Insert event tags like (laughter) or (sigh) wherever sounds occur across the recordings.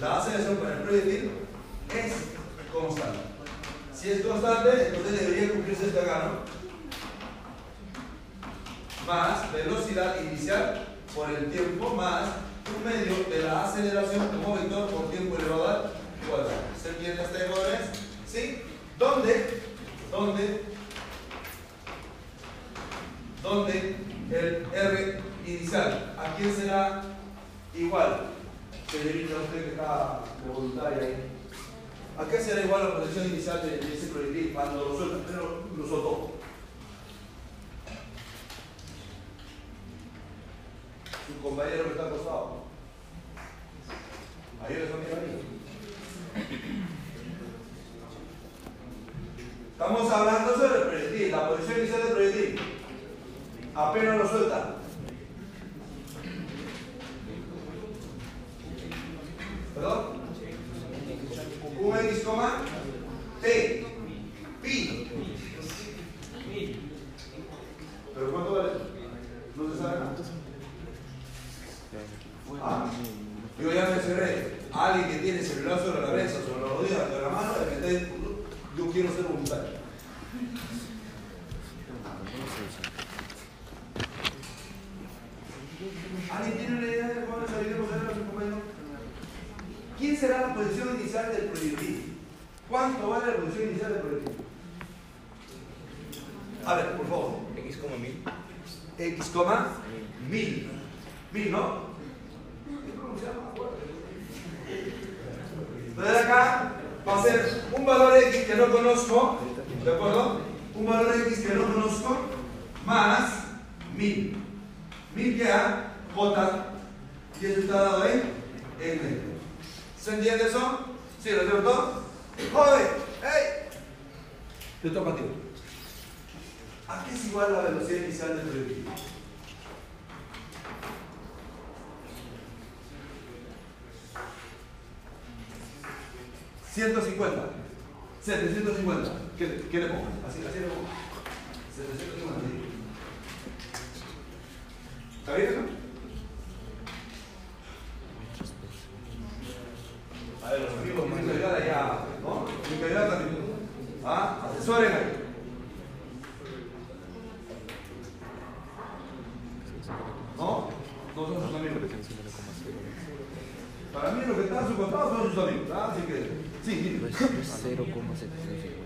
la aceleración para el proyectil es constante. Si es constante, entonces debería cumplirse esta acá, ¿no? Más velocidad inicial por el tiempo más un medio de la aceleración como vector por tiempo elevado al cuadrado. ¿Se entiende hasta ahí, ¿Sí? ¿Dónde? ¿Dónde? ¿Dónde el R inicial? ¿A quién será igual? Que está de voluntaria ahí. ¿A qué será igual la posición inicial de, ese proyectil cuando lo suelta? Usted lo, soltó. Su compañero que está acostado. Ayúdame a mi marido. Estamos hablando sobre el proyectil, la posición inicial del proyectil. Apenas lo suelta. ¿Perdón? Q coma T. Pi. ¿Pero cuánto vale? No se sabe nada. Ah, yo ya me cerré. Alguien que tiene celular sobre la mesa, sobre la rodilla, sobre la mano, de repente yo quiero ser un voluntario. ¿Alguien tiene una idea de cuándo salió a hacer los compañeros? ¿Quién será la posición inicial del proyectil? ¿Cuánto vale la posición inicial del proyectil? A ver, por favor. X, mil. X, mil. Mil, ¿no? Entonces acá va a ser un valor X que no conozco, ¿de acuerdo? Un valor X que no conozco más mil. Mil que A, J, y eso está dado en N. ¿Se entiende eso? ¿Sí, lo cierto? ¡Joven! ¡Ey! Te toca a ti. ¿A qué es igual la velocidad inicial del proyectil? ¿150? 750. ¿Qué, le, qué le pongo? Así, así le pongo. 750. ¿Está bien, no? A ver, los amigos, mi calidad allá, ¿no? Mi calidad también. ¿Ah? Asesoren ahí. ¿No? No son sus amigos. Para mí lo que están subcontrados son sus amigos. ¿ah? Así que, sí, dime. 0,7.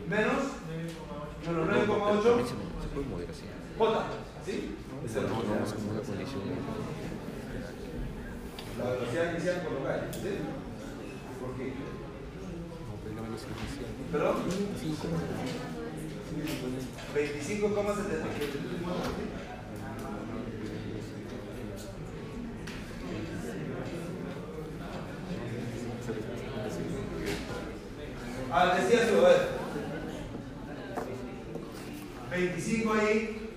Menos, menos 9,8. Se puede mover así. J. ¿Sí? Es el No, no, es como una condición. La velocidad inicial por local. ¿Sí? ¿Por qué? Inicial. ¿Perdón? 5. 25,70. Ah, decía su, a ver. 25 ahí.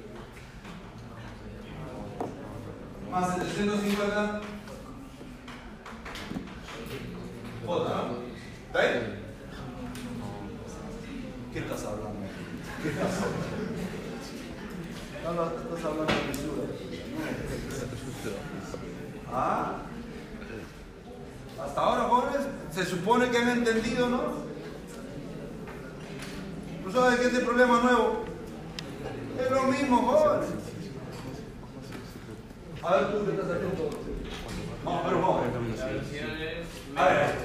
Más 750. ¿No? ¿Está ahí? ¿Qué estás hablando? ¿Qué estás hablando? No, estás hablando de mesura. Ah. Hasta ahora, jóvenes, se supone que han entendido, ¿no? ¿No sabes qué es el problema nuevo? Es lo mismo, jóvenes. A ver, tú que estás atento. No, pero vamos. La velocidad es A ver.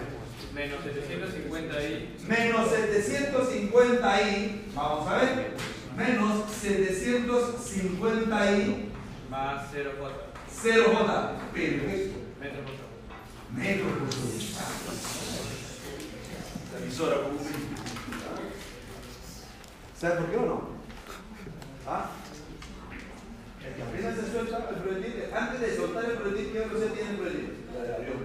menos 750 y Menos 750 i, vamos a ver. Menos 750 i, más 0 J. 0 j. Perfecto. Metro por segundo. Metro por segundo. La brillo. ¿Sabes por qué o no? ¿Ah? El que apenas se suelta el proyectil, antes de soltar el proyectil, ¿qué velocidad tiene el proyectil? La del avión.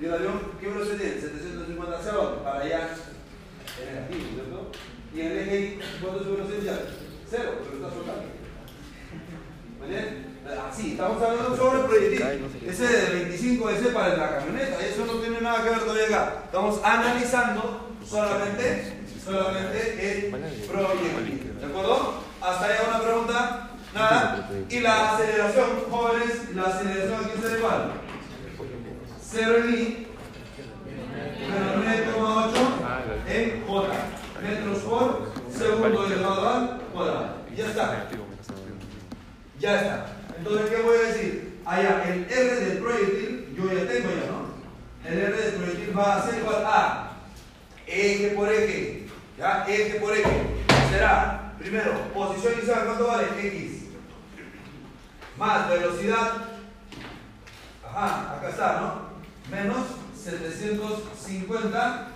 ¿Y el avión qué velocidad tiene? 750 hacia dónde? Para allá. Es negativo, ¿cierto? Y el eje ¿cuánto es su velocidad? Cero, lo está soltando. ¿Muy bien? Así, estamos hablando sobre. Ese de 25 ese para la camioneta, eso no tiene nada que ver todavía acá. Estamos analizando solamente, solamente el proyectil. ¿De acuerdo? Hasta ahí una pregunta. Nada. Y la aceleración, jóvenes, la aceleración aquí será igual. 0 en I, menos 9,8 en J. Metros por segundo elevado al cuadrado. Ya está. Ya está. Entonces, ¿qué voy a decir? Allá, el R del proyectil, yo ya tengo ya, ¿no? El R del proyectil va a ser igual a eje por eje. ¿Ya? Eje por eje. Será, primero, posición inicial, ¿cuánto vale? X. Más velocidad. Ajá, acá está, ¿no? Menos 750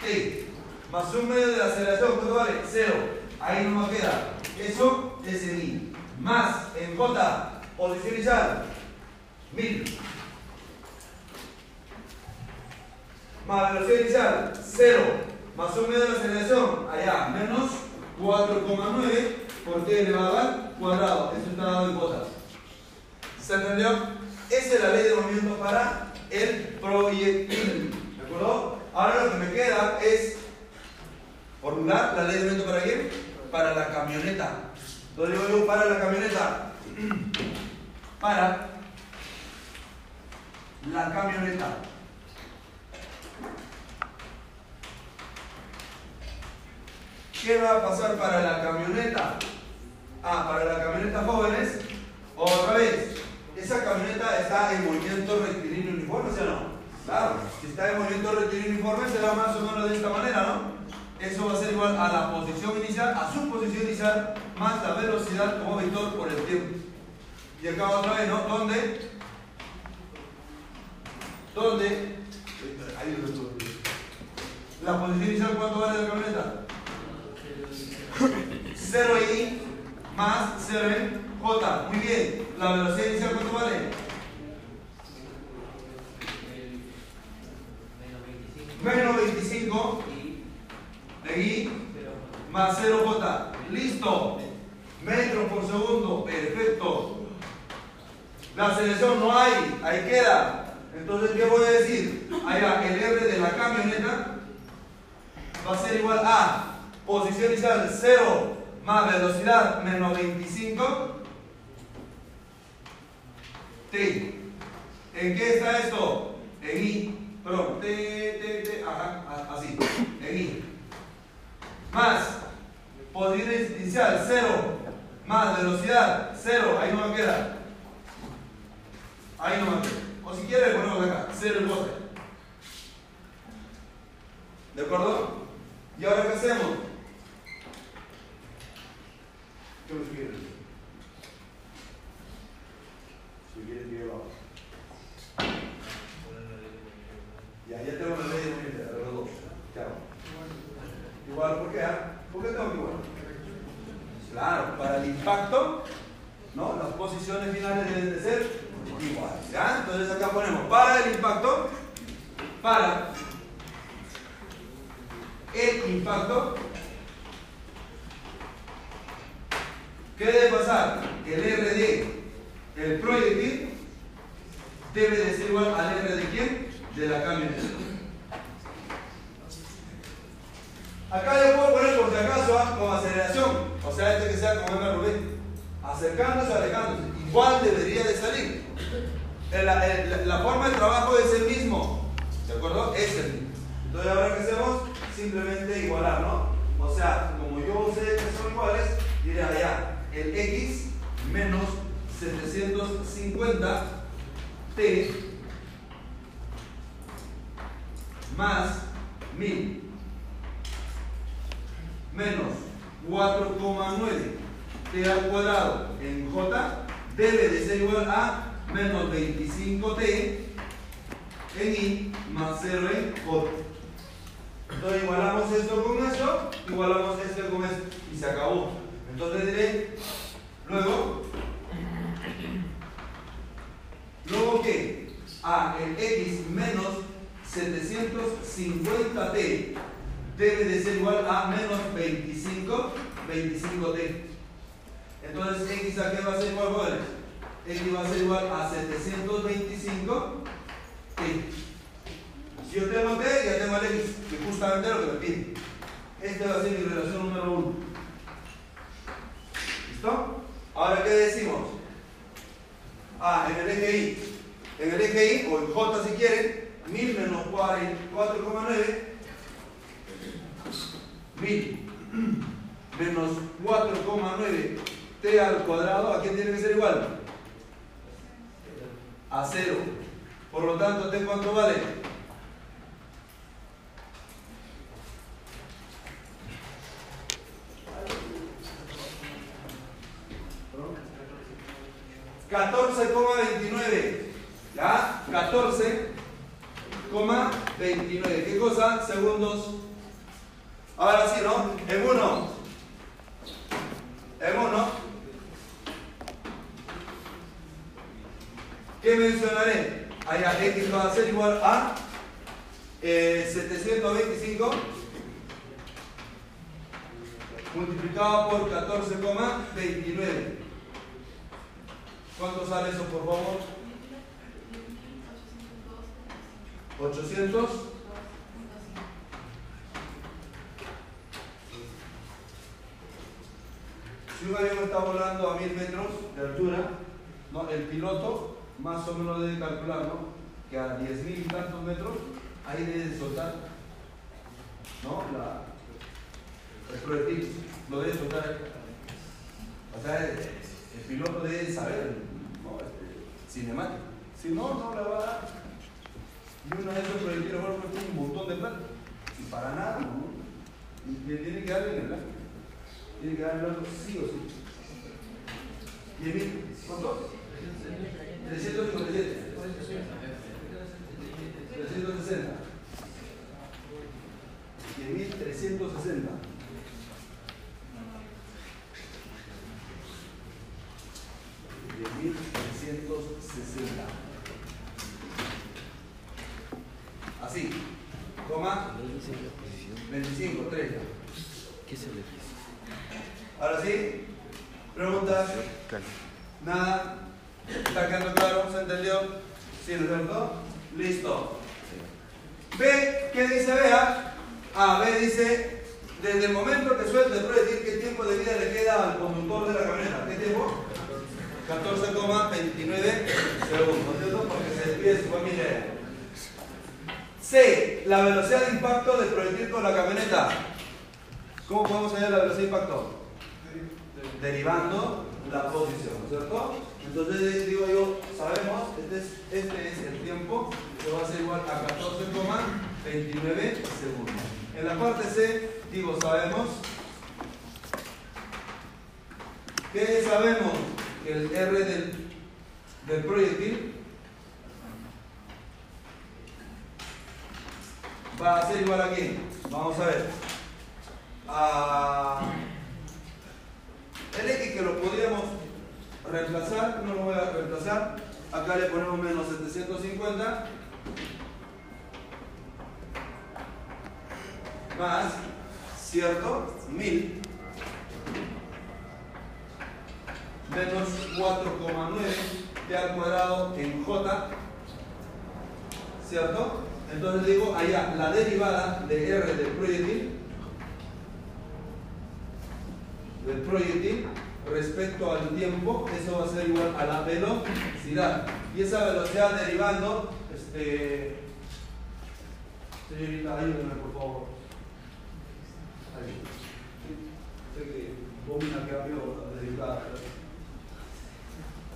T. Más un medio de aceleración, ¿cuánto vale? Cero. Ahí no me queda. Eso es en I. Más en J, posición inicial, 1000. Más velocidad inicial, 0. Más un medio de aceleración, allá, menos 4,9 por t elevado al cuadrado. Eso está dado en J. ¿Se entendió? Esa es la ley de movimiento para el proyectil. ¿De acuerdo? Ahora lo que me queda es formular la ley de movimiento para quién? Para la camioneta. Yo digo para la camioneta. (clears throat) Para la camioneta. ¿Qué va a pasar para la camioneta? Ah, para la camioneta jóvenes, otra vez, esa camioneta está en movimiento rectilíneo uniforme, ¿sí o no? Claro, si está en movimiento rectilíneo uniforme será más o menos de esta manera, ¿no? Eso va a ser igual a la posición inicial, a su posición inicial, más la velocidad como vector por el tiempo. Y acá otra vez, ¿no? ¿Dónde? ¿Dónde? Ahí lo estoy. ¿La posición inicial cuánto vale la camioneta? 0 i más 0 en j. Muy bien. ¿La velocidad inicial cuánto vale? Menos 25 de i más 0j. Listo. Metros por segundo. Perfecto. La aceleración no hay. Ahí queda. Entonces, ¿qué voy a decir? Allá, el R de la camioneta va a ser igual a posición inicial 0 más velocidad menos 25 T. ¿En qué está esto? En I. Perdón, T, T, T, ajá, así, en I. Más posición inicial 0 más velocidad 0, ahí no me queda. Ahí no me queda. O si quiere ponemos acá, 0 el bote. ¿De acuerdo? ¿Y ahora qué hacemos? ¿Qué me escribes? Si quieres que yo. Ya, ya tengo la ley de los dos. Chao. Igual, ¿por qué? ah? ¿Por qué tengo que igual? Claro, para el impacto, ¿no? Las posiciones finales deben de ser iguales. ¿Ya? Entonces acá ponemos para el impacto, para el impacto, ¿qué debe pasar? El RD, el proyectil, debe de ser igual al R de quién? De la camioneta. Acá yo puedo poner por si acaso ah, con aceleración, o sea, este que sea como MRV, acercándose, alejándose, igual debería de salir. La forma de trabajo es el mismo, ¿de acuerdo? Es el mismo. Entonces ahora que hacemos, simplemente igualar, ¿no? O sea, como yo sé que son iguales, diré allá, el X menos 750 T más 1000 menos 4,9 t al cuadrado en j debe de ser igual a menos 25t en i más 0 en j. Entonces igualamos esto con esto, igualamos esto con esto y se acabó. Entonces diré, luego, luego que a el x menos 750t debe de ser igual a menos 25, 25t. Entonces, x a qué va a ser igual, jóvenes? x va a ser igual a 725t. Si yo tengo t, ya tengo el x, que justamente lo que me pide. Esta va a ser mi relación número 1. ¿Listo? Ahora, ¿qué decimos? Ah, en el eje y. En el eje y, o en j si quieren, 1000 menos 4,9 1000 menos 4,9 t al cuadrado, ¿a quién tiene que ser igual? A 0. Por lo tanto, t cuánto vale? $14,29. ¿Ya? 14,29. ¿Qué cosa? Segundos. Ahora sí, ¿no? En uno. En uno. ¿Qué mencionaré? Allá X va a ser igual a eh, 725 multiplicado por 14,29. ¿Cuánto sale eso, por favor? 800. Si un avión está volando a 1000 metros de altura, ¿no? el piloto más o menos debe calcular ¿no? que a 10.000 y tantos metros ahí debe de soltar ¿no? La, el proyectil, lo debe soltar ahí. O sea, el, el piloto debe saber, ¿no? Este, cinemático. Si no, no le va a dar. Y uno de esos proyectiles bueno, pues, tiene un montón de plata. Y para nada, ¿no? Y le tiene que darle en el blanco. Tiene que darle en el blanco sí o sí. ¿Y mil? ¿Cuánto? 357. 360. 10.360. Diez mil trescientos sesenta. Así. Coma. 25, 30. ¿Qué se le dice? Ahora sí. Preguntas. Claro. Nada. ¿Está quedando claro? ¿Se entendió? ¿Sí, no es cierto? Listo. Ve, ¿qué dice Bea? A, B dice, desde el momento que suelta el proyectil, ¿qué tiempo de vida le queda al conductor de la camioneta? ¿Qué tiempo? 14,29 segundos, ¿cierto? Porque se despide su familia. C, la velocidad de impacto del proyectil con la camioneta. ¿Cómo podemos hallar la velocidad de impacto? Derivando la posición, ¿cierto? Entonces digo yo, sabemos, este es, este es el tiempo que va a ser igual a 14,29 segundos. En la parte C, digo, sabemos que sabemos que el R del, del proyectil va a ser igual a quién? Vamos a ver. A el X que lo podríamos reemplazar, no lo voy a reemplazar. Acá le ponemos menos 750 más, ¿cierto? 1000 menos 4,9 t al cuadrado en J, ¿cierto? Entonces digo allá, la derivada de R del proyectil, del proyectil respecto al tiempo, eso va a ser igual a la velocidad. Y esa velocidad derivando, este, señorita, ayúdenme por favor. Ahí. Sé que bobina que abrió derivada.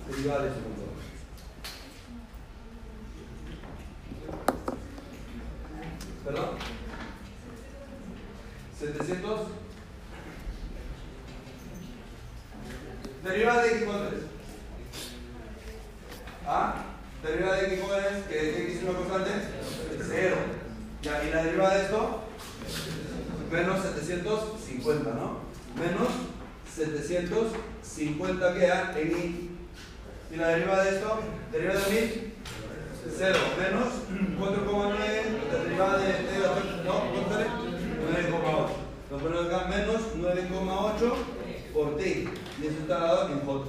Derivada de segundo. ¿Perdón? 700 Derivada de x con 3. ¿Ah? Derivada de x con 3, que x es una constante, 0. Ya, y la derivada de esto, menos 750, ¿no? Menos 750 queda en y. Y la derivada de esto, derivada de 1000, 0. Menos 4,9, la derivada de, de no, 9,8. Lo ponemos acá, menos 9,8 por t. Y eso está dado en J.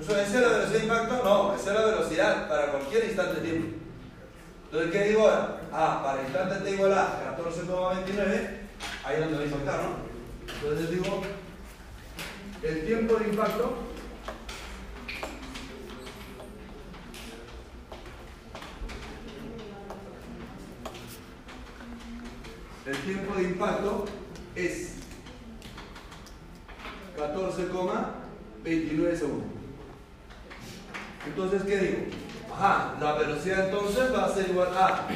¿Eso es la velocidad de impacto? No, esa es la velocidad para cualquier instante de tiempo. Entonces, ¿qué digo ahora? Ah, para instante t igual a 14,29, ahí es donde va a impactar, ¿no? Entonces digo, el tiempo de impacto el tiempo de impacto es 14,29 segundos. Entonces, ¿qué digo? Ajá, la velocidad entonces va a ser igual a,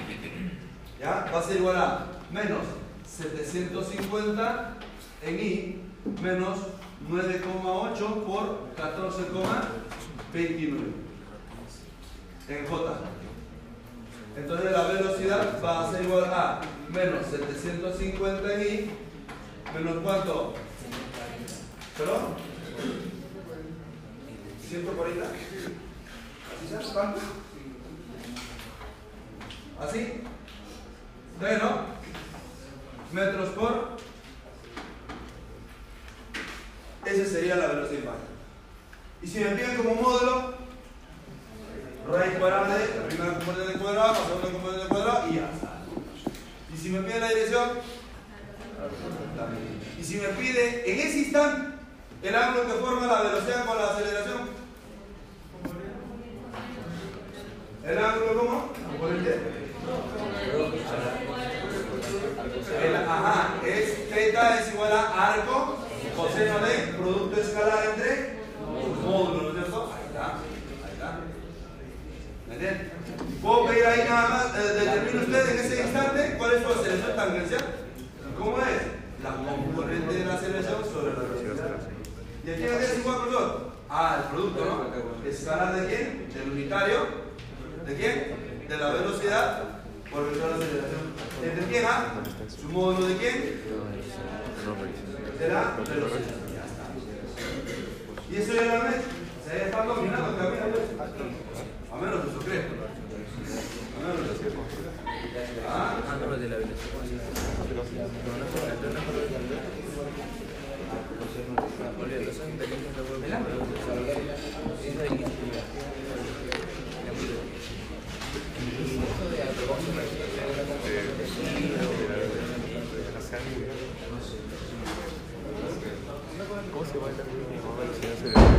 ¿ya? Va a ser igual a menos 750 en I menos 9,8 por 14,29 en J. Entonces la velocidad va a ser igual a menos 750 en I menos cuánto? ¿Perdón? 140. ¿Así se ¿Cuánto? ¿Así? Bueno, metros por. Esa sería la velocidad. Y si me piden como módulo, raíz cuadrada de la primera componente cuadrada, la segunda componente cuadrada y ya. Y si me piden la dirección, también. Y si me pide en ese instante el ángulo que forma la velocidad con la aceleración, ¿el ángulo cómo? El, ajá, es θ es igual a arco coseno de producto escalar entre módulos, ¿no es cierto? Ahí está, ahí está. ¿Me entienden? Puedo pedir ahí nada más, eh, determine usted en ese instante cuál es su aceleración tangencial. ¿Cómo es? La componente de la aceleración sobre la velocidad. ¿Y aquí qué es igual, profesor? Ah, el producto, ¿no? ¿Escalar de quién? Del unitario. ¿De quién? De la velocidad por vector de aceleración. ¿De quién? Ah? ¿Su módulo de quién? De la velocidad. ¿Y eso ya lo ves? Ya está dominando el camino. A menos que cree. A menos que eso. Ah, de la velocidad. ¿Cómo se va el ángulo de la velocidad acelerada?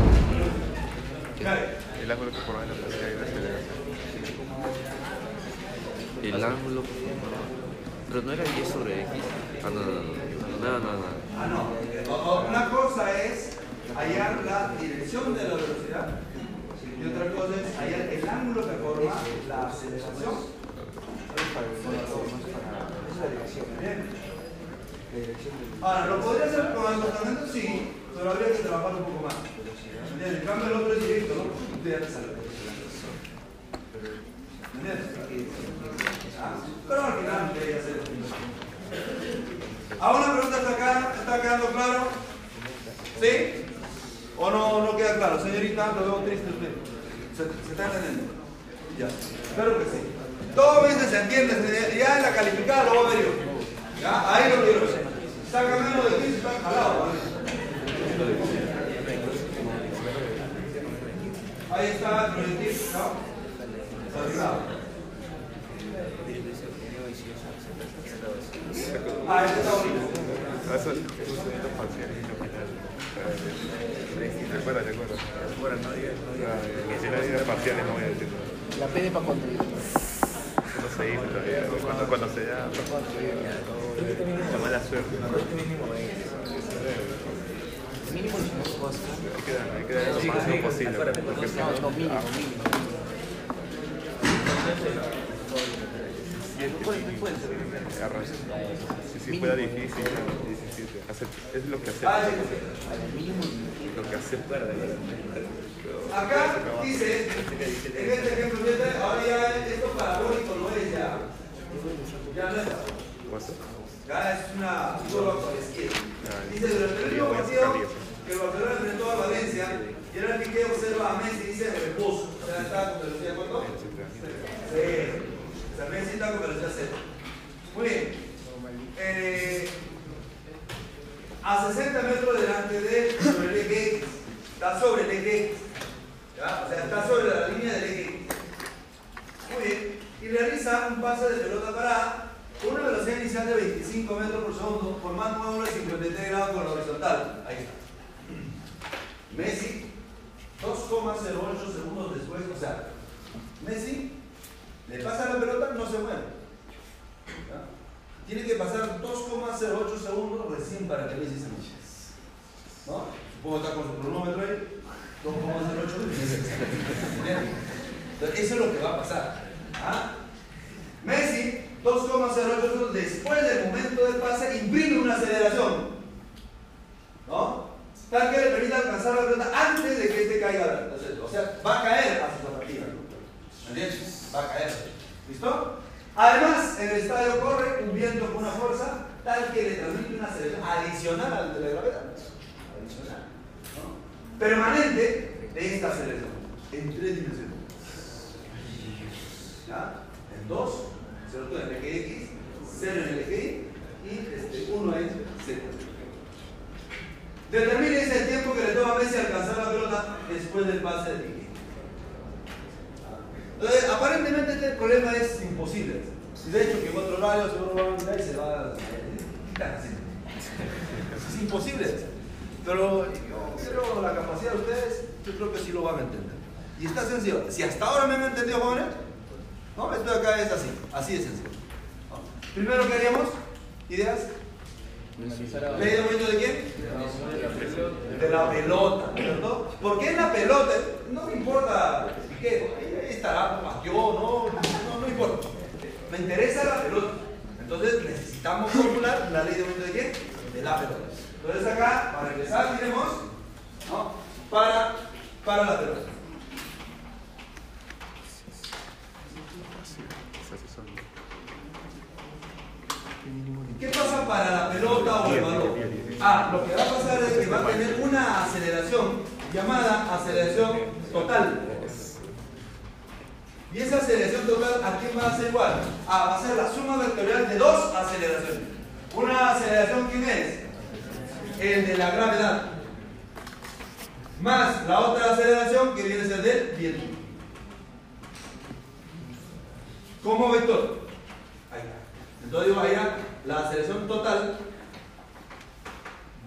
El ángulo que forma la velocidad y la aceleración. El ángulo que forma. Pero no era 10 sobre X. Ah, no, no, no. No, no, no. Ah, no. Una cosa es hallar la dirección de la velocidad y otra cosa es hallar el ángulo que forma la aceleración. Ahora, ¿lo podría hacer con acostamiento? Sí, pero habría que trabajar un poco más. En cambio, el otro es directo, ¿no? ¿Me entiendes? Ah, Pero al final debería ser. ¿Hago una pregunta hasta acá? ¿Está quedando claro? ¿Sí? ¿O no, no queda claro? Señorita, lo veo triste usted. ¿Se, se está entendiendo? Ya. Espero que sí. Todo bien se entiende. Ya en la calificada lo voy a ver yo. ¿Ya? Ahí lo quiero ver. Saca menos de 15, está jalado. Ahí está el proyectil, ¿no? Cerrado. Ah, este está bonito. Eso es un sonido parcial y lo final. ¿Te acuerdas? ¿Te acuerdas? Que si no hay parciales no La P de para cuando se todavía. Cuando, se da la suerte. Mínimo. Hay mínimo, mínimo. Si si fuera difícil, 17. Hace- Es lo que Ah, sí. Mínimo. Lo que hacemos. Acá dice, en este ejemplo, ahora ya esto parabólico no es ya. Ya no es. ¿Cuánto? Ya es una curva por izquierda. Dice, durante el último partido que el Barcelona enfrentó a Valencia, y ahora Piqué observa a Messi y dice reposo. O sea, está con velocidad cuánto? Sí. Sea, Messi está con velocidad cero. Muy bien. Eh, a 60 metros delante de sobre el eje X. Está sobre el eje X. ¿Ya? O sea, está sobre la línea del eje X. Muy bien. Y realiza un pase de pelota parada con una velocidad inicial de 25 metros por segundo, formando un ángulo de 53 grados con la horizontal. Ahí está. Messi, 2,08 segundos después, o sea, Messi le pasa la pelota, no se mueve. Tiene que pasar 2,08 segundos recién para que Messi se mueva. ¿No? Supongo que está con su cronómetro ahí. 2,08 Entonces, Eso es lo que va a pasar. ¿Ah? Messi, 2,08 segundos después del momento del pase, imprime una aceleración. ¿No? Tal que le permite alcanzar la pelota antes de que este caiga. O sea, va a caer a su partida. ¿Me entiendes? Va a caer. ¿Listo? Además, el estadio corre un viento con una fuerza tal que le transmite una aceleración adicional al de la gravedad. Adicional. ¿no? Permanente de esta aceleración. En tres dimensiones. ¿Ya? En dos, cero en el eje X, cero en el eje Y y este, uno en Z. Determine ese tiempo que le toma a Messi alcanzar la pelota después del pase de Piqué. Entonces, aparentemente este problema es imposible. Y de hecho, que en otro lado seguro van a mirar y se va a... ¿Qué? Es imposible. Pero yo quiero la capacidad de ustedes, yo creo que sí lo van a entender. Y está sencillo. Si hasta ahora me han entendido, jóvenes, ¿no? Esto de acá es así, así de sencillo. ¿no? Primero, ¿qué haríamos? ¿Ideas? ¿Ley de movimiento de quién? De la pelota, ¿cierto? Porque en la pelota, no me importa qué, ahí estará más yo, no, no, no importa. Me interesa la pelota. Entonces necesitamos formular la ley de movimiento de quién? De la pelota. Entonces acá, para empezar, diremos, ¿no? Para, para la pelota. ¿Qué pasa para la pelota o el balón? Ah, lo que va a pasar es que va a tener una aceleración llamada aceleración total. Y esa aceleración total, ¿a quién va a ser igual? Ah, va a ser la suma vectorial de dos aceleraciones. Una aceleración, ¿quién es? El de la gravedad. Más la otra aceleración que viene a ser del viento. Como vector. Ahí está. Entonces digo, allá la aceleración total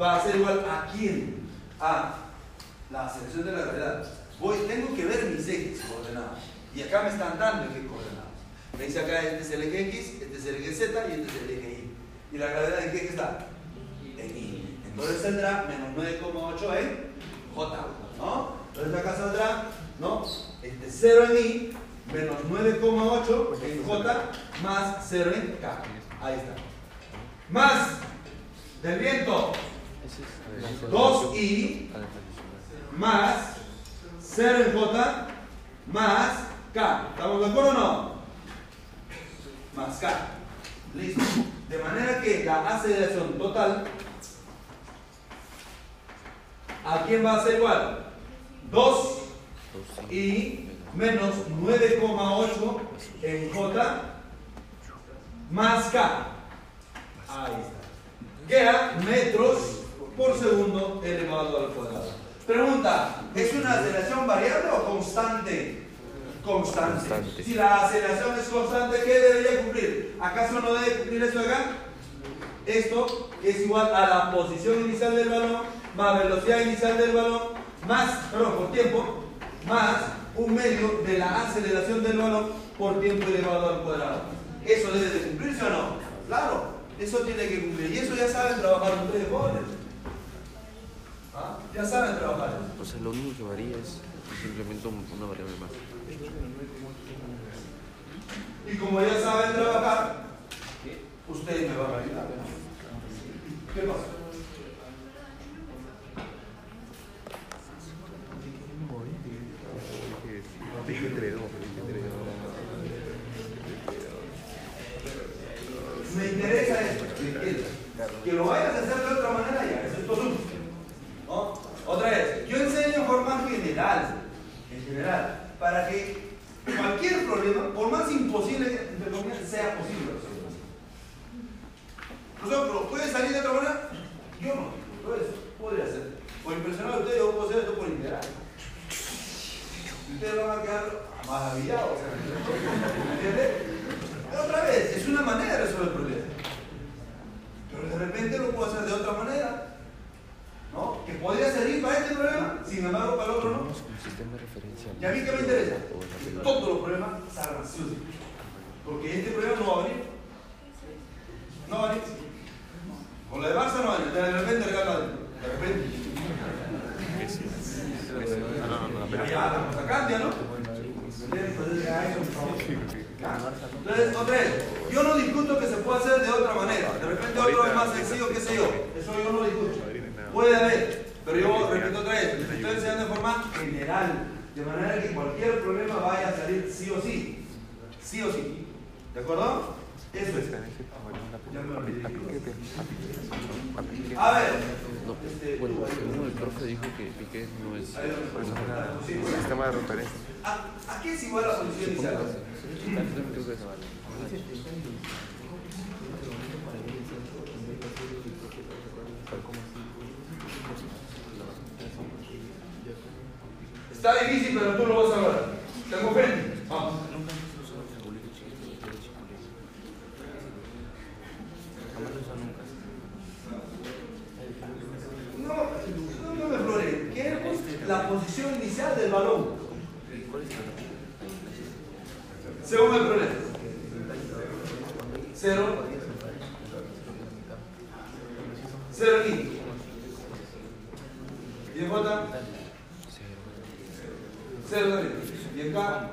va a ser igual a quién? a la aceleración de la gravedad, voy, tengo que ver mis ejes coordenados. Y acá me están dando ejes coordenados. Me dice acá, este es el eje X, este es el eje Z y este es el eje Y. ¿Y la gravedad en qué eje está? En Y. Entonces saldrá menos 9,8 en J. ¿No? Entonces acá saldrá, ¿no? Este 0 en I menos 9,8 en J más 0 en K. Ahí está. Más del viento Ese es. 2i más 0 en J más K. ¿Estamos de acuerdo o no? Más K. Listo. De manera que la aceleración total, ¿a quién va a ser igual? 2 y menos 9,8 en J más K. Ahí está. Queda metros por segundo elevado al cuadrado. Pregunta, ¿es una aceleración variable o constante? Constante. Constante. Si la aceleración es constante, ¿qué debería cumplir? ¿Acaso no debe cumplir esto acá? Esto es igual a la posición inicial del balón más velocidad inicial del balón más, perdón, por tiempo, más un medio de la aceleración del balón por tiempo elevado al cuadrado. ¿Eso debe de cumplirse o no? Claro, eso tiene que cumplir. Y eso ya saben trabajar ustedes, jóvenes. ¿Ah? Ya saben trabajar. O sea, lo único que varía es simplemente un- una variable más. Y como ya saben trabajar, ustedes me van a ayudar. ¿Qué pasa? Me interesa esto. Que lo vayas a hacer de otra manera ya, eso es todo. ¿No? Otra vez, yo enseño en forma general, en general, para que cualquier problema, por más imposible entre comillas, sea posible. Nosotros, ¿puede salir de otra manera? Yo no, pero eso podría ser. Por impresionar a ustedes, yo puedo hacer esto por integral. Y ustedes van a quedar maravillados. ¿Entiendes? Otra vez, es una manera de resolver el problema. Pero de repente lo puedo hacer de otra manera. ¿No? Que podría servir para este problema, sin embargo para el otro no. Un sistema de referencia. ¿Y a mí qué me interesa? Que todos los problemas salgan sí. Porque este problema no va a venir. No va a venir. Con la de Barça no va a venir. De repente regala. De repente. La cambia, ¿no? Entonces, otra vez, yo no discuto que se pueda hacer de otra manera. De repente otro es más sencillo, qué sé yo. Eso yo no discuto. Puede haber, pero yo repito otra vez, les estoy enseñando de forma general. De manera que cualquier problema vaya a salir sí o sí. Sí o sí. ¿De acuerdo? Eso es. Ya me olvidé. A ver. No, Este, bueno, según el profe dijo que Piqué no es. Pues Sí. sistema de referencia. ¿A, ¿A qué es igual la posición inicial? Creo que es. Está difícil, pero tú lo vas a lograr. ¿Tengo fe? Vamos. No, no, me flore. Queremos la posición inicial del balón. Según el problema. Cero. Cero aquí. ¿Y en J? Cero también. ¿Y acá?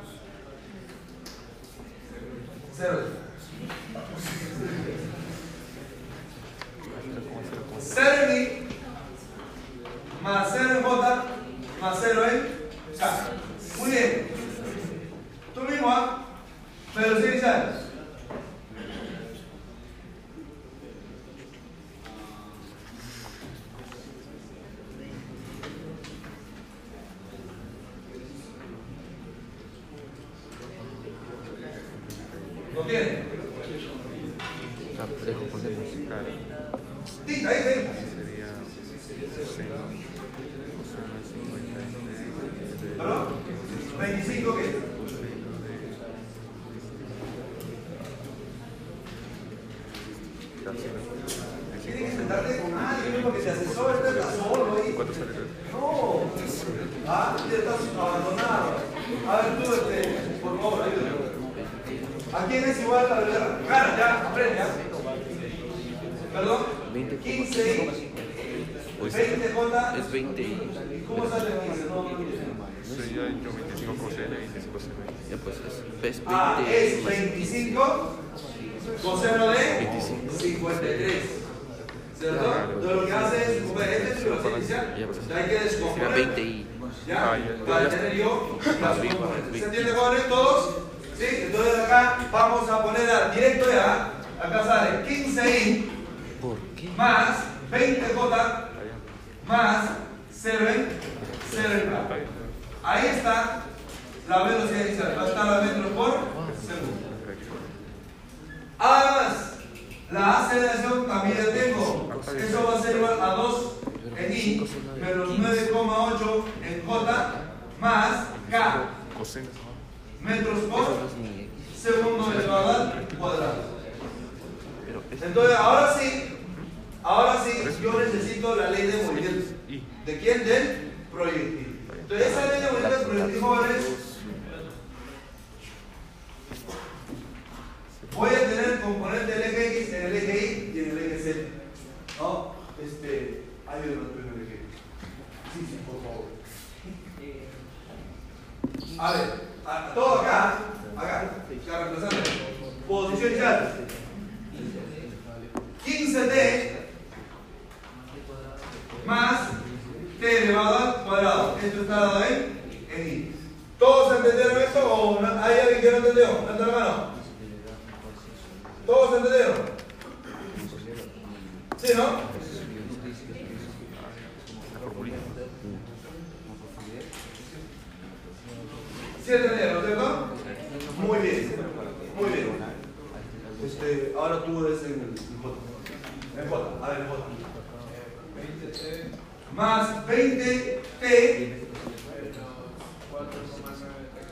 Más 20t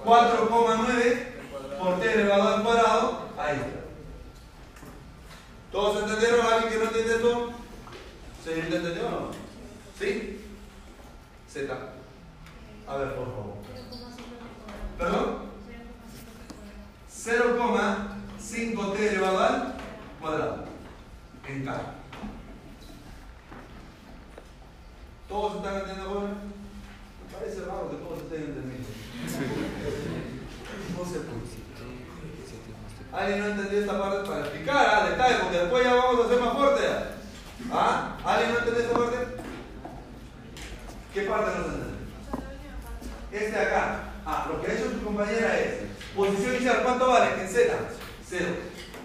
4,9 por t elevado al cuadrado. Ahí está. ¿Todos entendieron? ¿Alguien que no entiende esto? ¿Señorita entendió o no? ¿Sí? Z. A ver, por favor. ¿Perdón? 0,5t elevado al cuadrado. En K. ¿Todos están entendiendo ahora? Parece raro que todos estén entendiendo. No sé por qué. ¿Alguien no entendió esta parte para explicar a detalle? Porque después ya vamos a hacer más fuerte. ¿Ah? ¿Alguien no entendió esta parte? ¿Qué parte no se entiende? Este de acá. Ah, lo que ha hecho tu compañera es posición inicial, ¿cuánto vale? En Z, 0.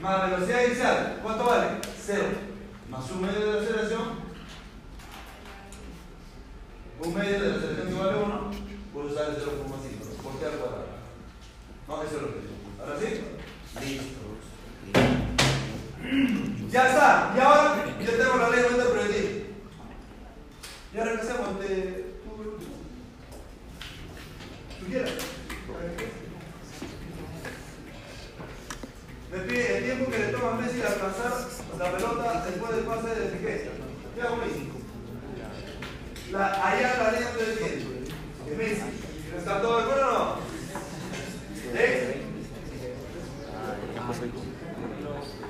Más velocidad inicial, ¿cuánto vale? 0. Más un medio de la aceleración. Un medio de la aceleración que vale 1, puedo usar el 0,5. ¿Por qué al cuadrado? No, eso es lo que digo. ¿Ahora sí? Listo. Ya está. Y ahora ya tengo la ley de proyectil. Y ahora qué hacemos? Te- tú- ¿Tú quieres? Me pide el tiempo que le toma a Messi alcanzar la pelota después del pase de. ¿Qué hago Messi? La, la línea de quién? De Messi. ¿Está todo de acuerdo o no? ¿Sí?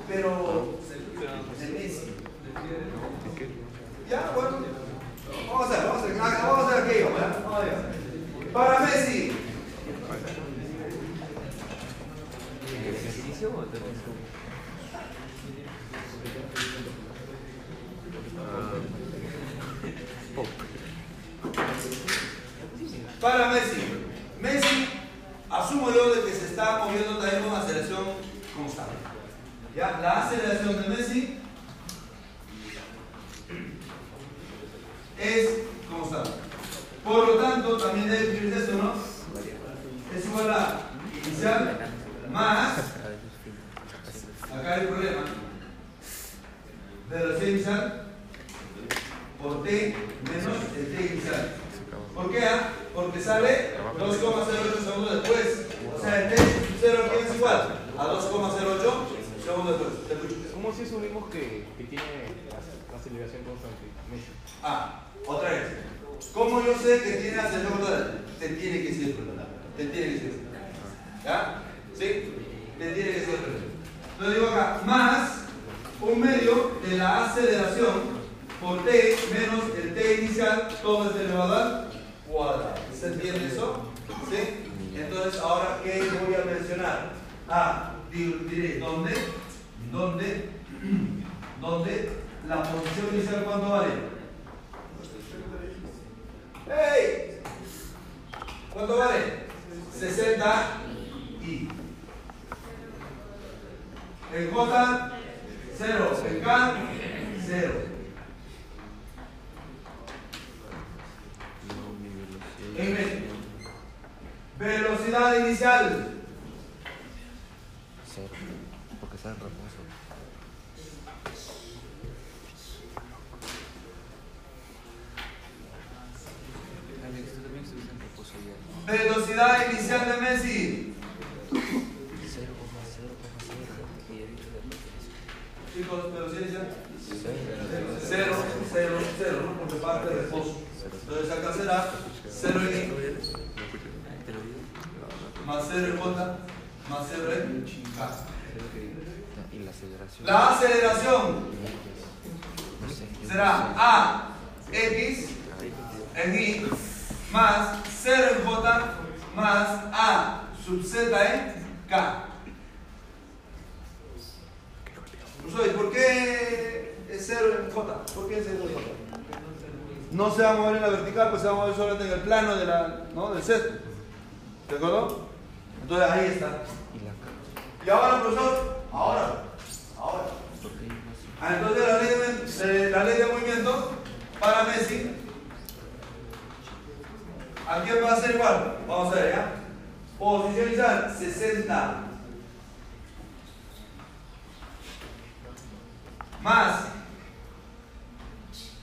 Pero de Messi. Ya, bueno. Vamos a hacer, vamos a hacer, ah, vamos a ¿verdad? Vamos a ver. Para Messi. Para Messi. Messi, asumo yo de que se está moviendo también con aceleración constante. ¿Ya? La aceleración de Messi es constante. Por lo tanto, también debe escribirse esto, ¿no? Es igual a inicial más, acá hay el problema, velocidad inicial por t menos el t inicial. ¿Por qué? ah? Porque sale 2,08 segundos después. O sea, el t 0 ¿quién es igual? A 2,08 segundos después. Te escucho. ¿Cómo si asumimos que, que tiene ac- aceleración constante? Ah, otra vez. ¿Cómo yo sé que tiene aceleración constante? Te tiene que decir Te tiene que decir ¿Ya? ¿Sí? Te tiene que decir Entonces digo acá, más un medio de la aceleración por t menos el t inicial, todo es elevado al cuadrado. ¿Se entiende eso? ¿Sí? Entonces, ahora, ¿qué voy a mencionar? Ah, di- diré, ¿dónde? ¿Dónde? (clears throat) ¿Dónde? La posición inicial, ¿cuánto vale? ¡Hey! ¿Cuánto vale? 60 y. En J, 0. En K, 0. No, mi velocidad. Inicial. Cero. Porque está en reposo. Velocidad inicial de Messi. 0,0,0. Y ahorita de reposo. Chicos, velocidad inicial. Cero. 0, 0, 0, ¿no? Porque parte de reposo. Entonces acá será 0 en I, ¿Te lo digo? más 0 en J, más 0 en K. Y la aceleración. Será. A, X en I, más 0 en J, más A sub Z en K. ¿por qué es 0 en J? ¿Por qué es 0 en J? No se va a mover en la vertical, pues se va a mover solamente en el plano de la, ¿no? del set. ¿De acuerdo? Entonces ahí está. Y ahora, profesor, ahora, ahora. Ah, entonces la ley de, eh, la ley de movimiento para Messi, ¿a quién va a ser igual? Vamos a ver, ¿ya? Posición inicial, 60. Más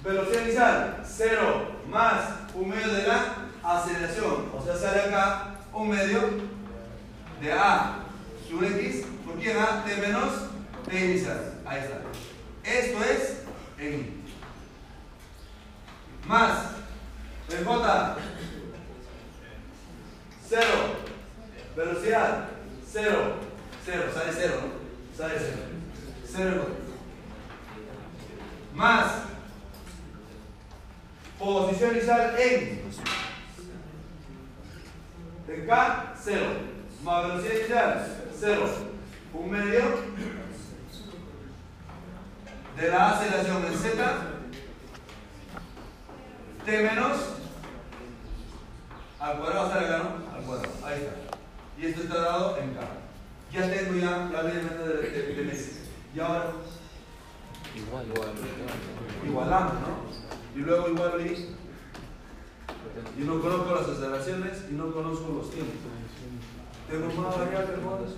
velocidad inicial, 0. Más un medio de la aceleración. O sea, sale acá un medio de A sub X. ¿Por quién A? T menos T inicial. Ahí está. Esto es en. Más el J. 0. Velocidad. 0. 0. Sale 0, ¿no? Sale 0. 0 en J. Más posición inicial en en K, 0. Más velocidad inicial, 0. Un medio de la aceleración en Z, T menos al cuadrado sale acá, ¿no? Al cuadrado, ahí está. Y esto está dado en K. Ya tengo ya la ley de, de, de Messi. Y ahora Igual, igual, igual. igualamos, ¿no? Y luego igual y y no conozco las aceleraciones y no conozco los tiempos. Tengo más variables, hermanos.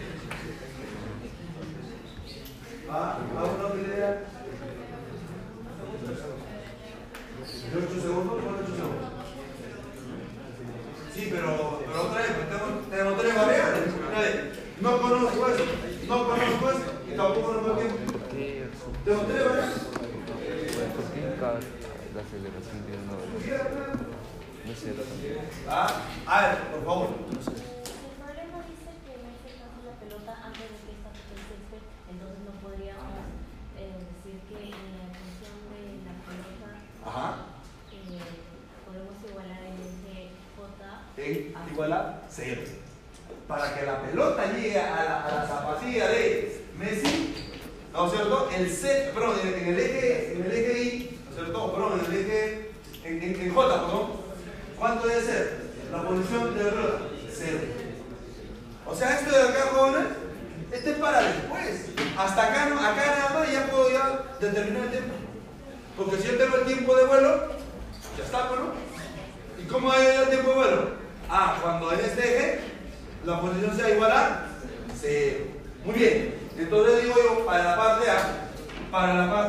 Ah, ¿alguna idea? ¿De 8 segundos? ¿Cuál 8 segundos? Sí, pero, pero otra vez, tengo, tengo tres variables. No conozco eso, no conozco eso y tampoco conozco el tiempo. ¿Por qué, Tengo tres variables. La aceleración tiene una velocidad? No es también. Ah, a ver, por favor. El problema dice que Messi pasa la pelota antes de que esta toque el césped, entonces no podríamos eh, decir que en la función de la pelota Ajá. eh, podemos igualar el eje J En igual a cero. Para que la pelota llegue a la, a la zapatilla de Messi, ¿no es cierto? El set, perdón, en el eje, en el eje I, ¿no es cierto? En en, J. ¿Cuánto debe ser? La posición de pelota, cero. O sea, esto de acá, jóvenes, este es para después. Hasta acá, acá nada más ya puedo ya determinar el tiempo. Porque si yo tengo el tiempo de vuelo, ya está, ¿no? ¿Y cómo hay el tiempo de vuelo? Ah, cuando en este eje la posición sea igual a cero. Muy bien. Entonces digo yo, para la parte A, para la parte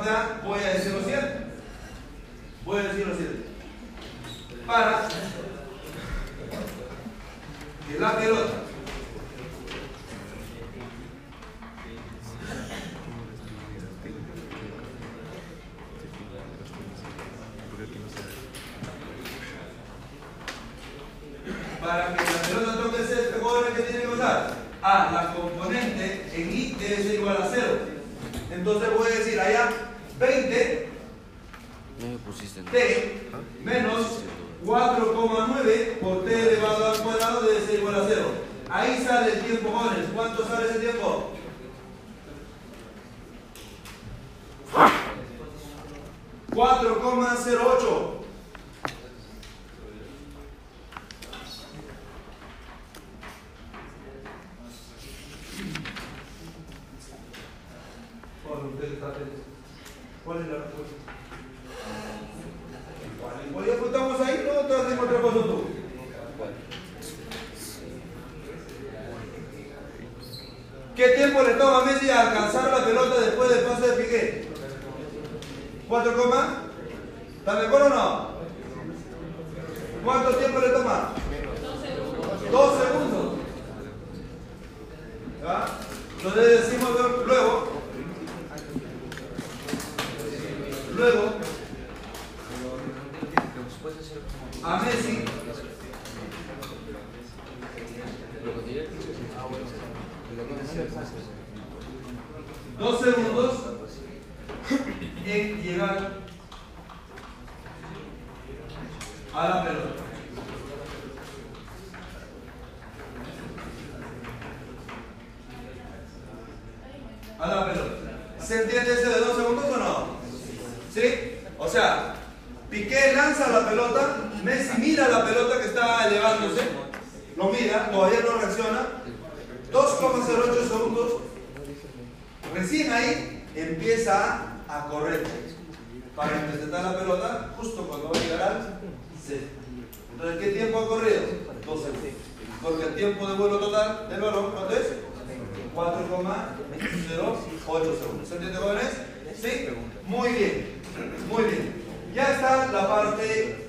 4,08 segundos. ¿Se entiende, jóvenes? ¿Sí? Muy bien, muy bien. Ya está la parte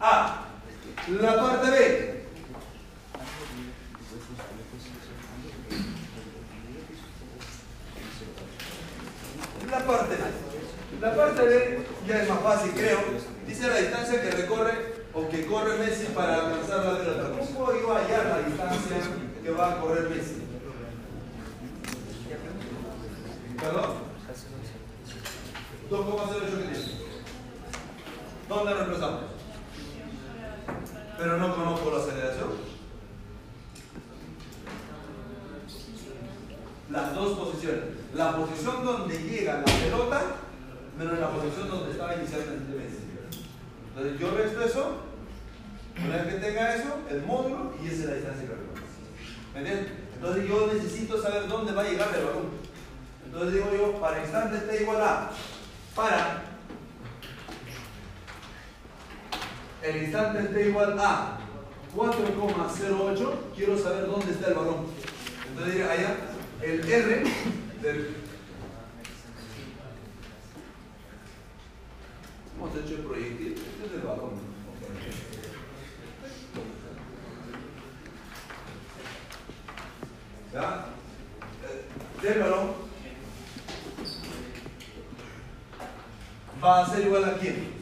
A. La parte B. La parte B. La parte B ya es más fácil, creo. Dice la distancia que recorre o que corre Messi para alcanzar la pelota. ¿Cómo puedo yo hallar la distancia que va a correr Messi? ¿Perdón? 2,08 que tiene. ¿Dónde reemplazamos? Pero no conozco la aceleración. Las dos posiciones. La posición donde llega la pelota, menos la posición donde estaba inicialmente. Entonces yo resto eso, una vez que tenga eso, el módulo y esa es la distancia que. ¿Me entiendes? Entonces yo necesito saber dónde va a llegar el balón. Entonces digo yo, para instante t igual a, para el instante t igual a 4,08, quiero saber dónde está el balón. Entonces diría allá, el R del... Hemos hecho el proyectil, este es el balón. ¿Ya? Eh, Del balón va a ser igual a quién?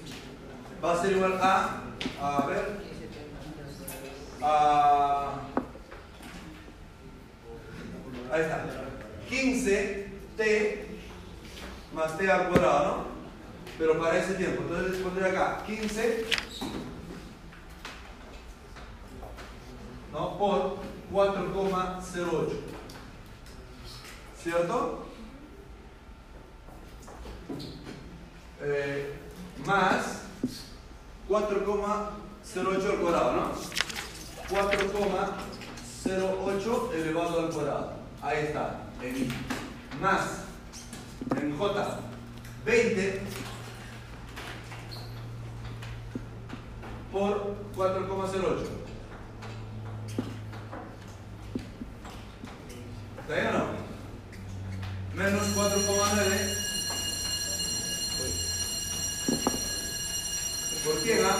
Va a ser igual a, a ver, a, ahí está, 15t más t al cuadrado, ¿no? Pero para ese tiempo, entonces pondré acá 15 ¿no? por 4,08 ¿cierto? Eh, más 4,08 al cuadrado, ¿no? 4,08 elevado al cuadrado. Ahí está, en I. Más, en J, 20 por 4,08. ¿Está bien o no? Menos 4,9 ¿Por qué va?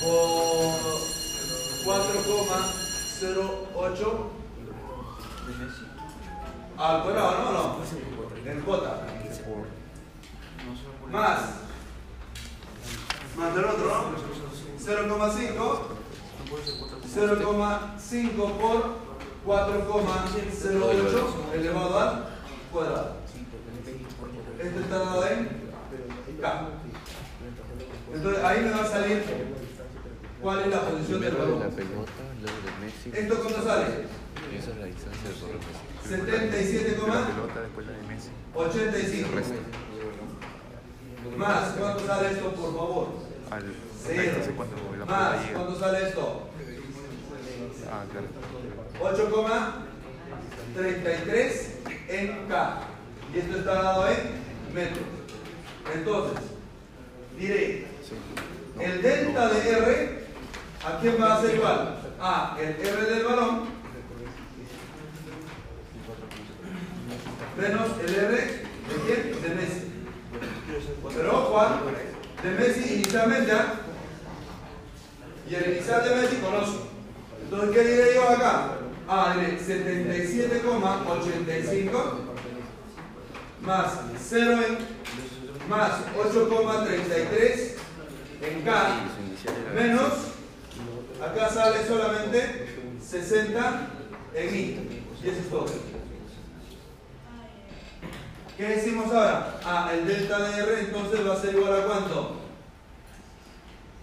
Por 4,08 al cuadrado, ¿no? ¿no? En J. Más. Más del otro, ¿no? 0,5 0,5 por 4,08 elevado al cuadrado. Esto está dado en K. Entonces ahí me va a salir cuál es la posición del de la balón. pelota, luego de Messi. ¿Esto cuánto sale? Esa es la distancia de correr Messi. 77,85. La pelota después la de Messi. El resto. Más, ¿cuánto sale esto, por favor? Al, Cero. la Más. ¿cuánto sale esto? Ah, claro. 8,33 en K. Y esto está dado en metros. Entonces, diré, el delta de R, ¿a quién va a ser igual? A el R del balón menos el R de quién? De Messi. Pero ojo, ¿ah? de Messi inicialmente, ¿ah? y el inicial de Messi conozco. Entonces, ¿qué diré yo acá? Ah, diré 77,85 más 0 en más 8,33 en K menos acá sale solamente 60 en I y eso es todo ¿qué decimos ahora? ah, el delta de R entonces va a ser igual a cuánto?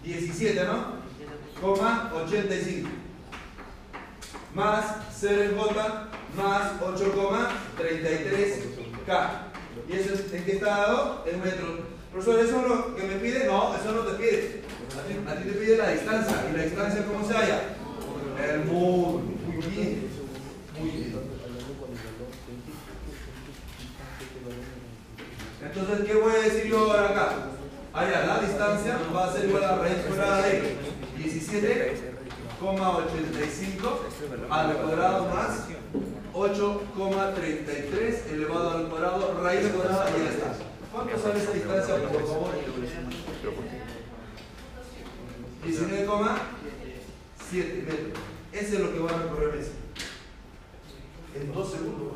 17 ¿no? coma 85 más 0 en J más 8,33K. ¿Y eso es- en qué está dado? En metros. Profesor, ¿eso es lo que me pide? No, eso no te pide. A ti, te pide la distancia. ¿Y la distancia cómo se halla? El muy, muy bien. Muy bien. Entonces, ¿qué voy a decir yo ahora acá? Allá, la distancia va a ser igual a raíz cuadrada de 17,85 al cuadrado más 8,33 elevado al cuadrado raíz cuadrada y ya está. ¿Cuánto sale esa distancia, por favor? 19,7 metros. Ese es lo que va a recorrer Messi. En dos segundos.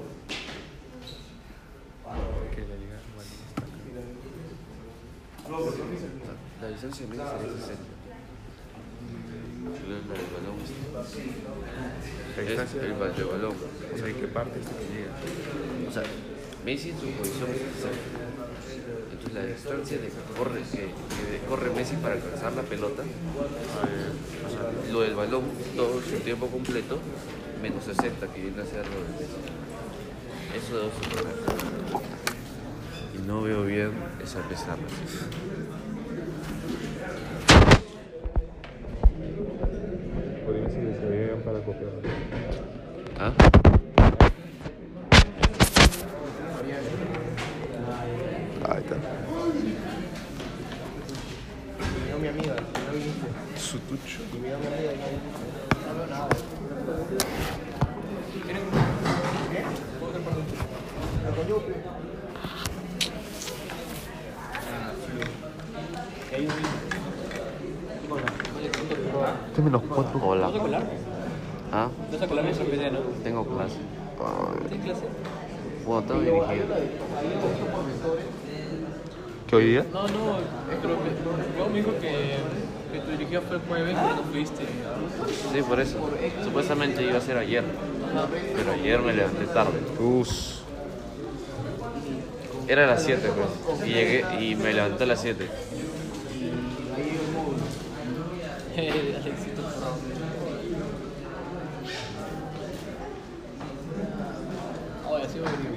Que la No, pero distancia media sería 60. Luego la del balón. Es el balón. o sea, ¿y qué parte es llega? O sea, Messi en su posición es 60. La distancia de que corre, que, que corre Messi para alcanzar la pelota, lo del balón, todo su tiempo completo, menos 60 que viene a ser lo de Messi. Eso ser correcto. Y no veo bien esa pizarra. O dime si se para copiar. ¿Ah? Mi amiga, no viniste. Su tucho. Y mi amiga y no veo nada. ¿Qué? ¿Puedo hacer perdón? La con yupi. Y hay un vino. ¿Qué cosa? Oye, ¿cuánto te roba? Dame los cuatro. Hola. ¿Vas a colar? ¿Ah? ¿Vas a colar en sorpresa, no? Tengo clase. ¿Tienes clase? Bueno, tengo dirigido. ¿Qué hoy día? No, no, pero me, luego me dijo que, que tu dirigido fue el jueves y no fuiste. Sí, por eso. Supuestamente iba a ser ayer. Pero ayer me levanté tarde. Us. Era a las 7, pues. Y llegué y me levanté a las 7. (laughs) Alexito. Oye, así va a venir.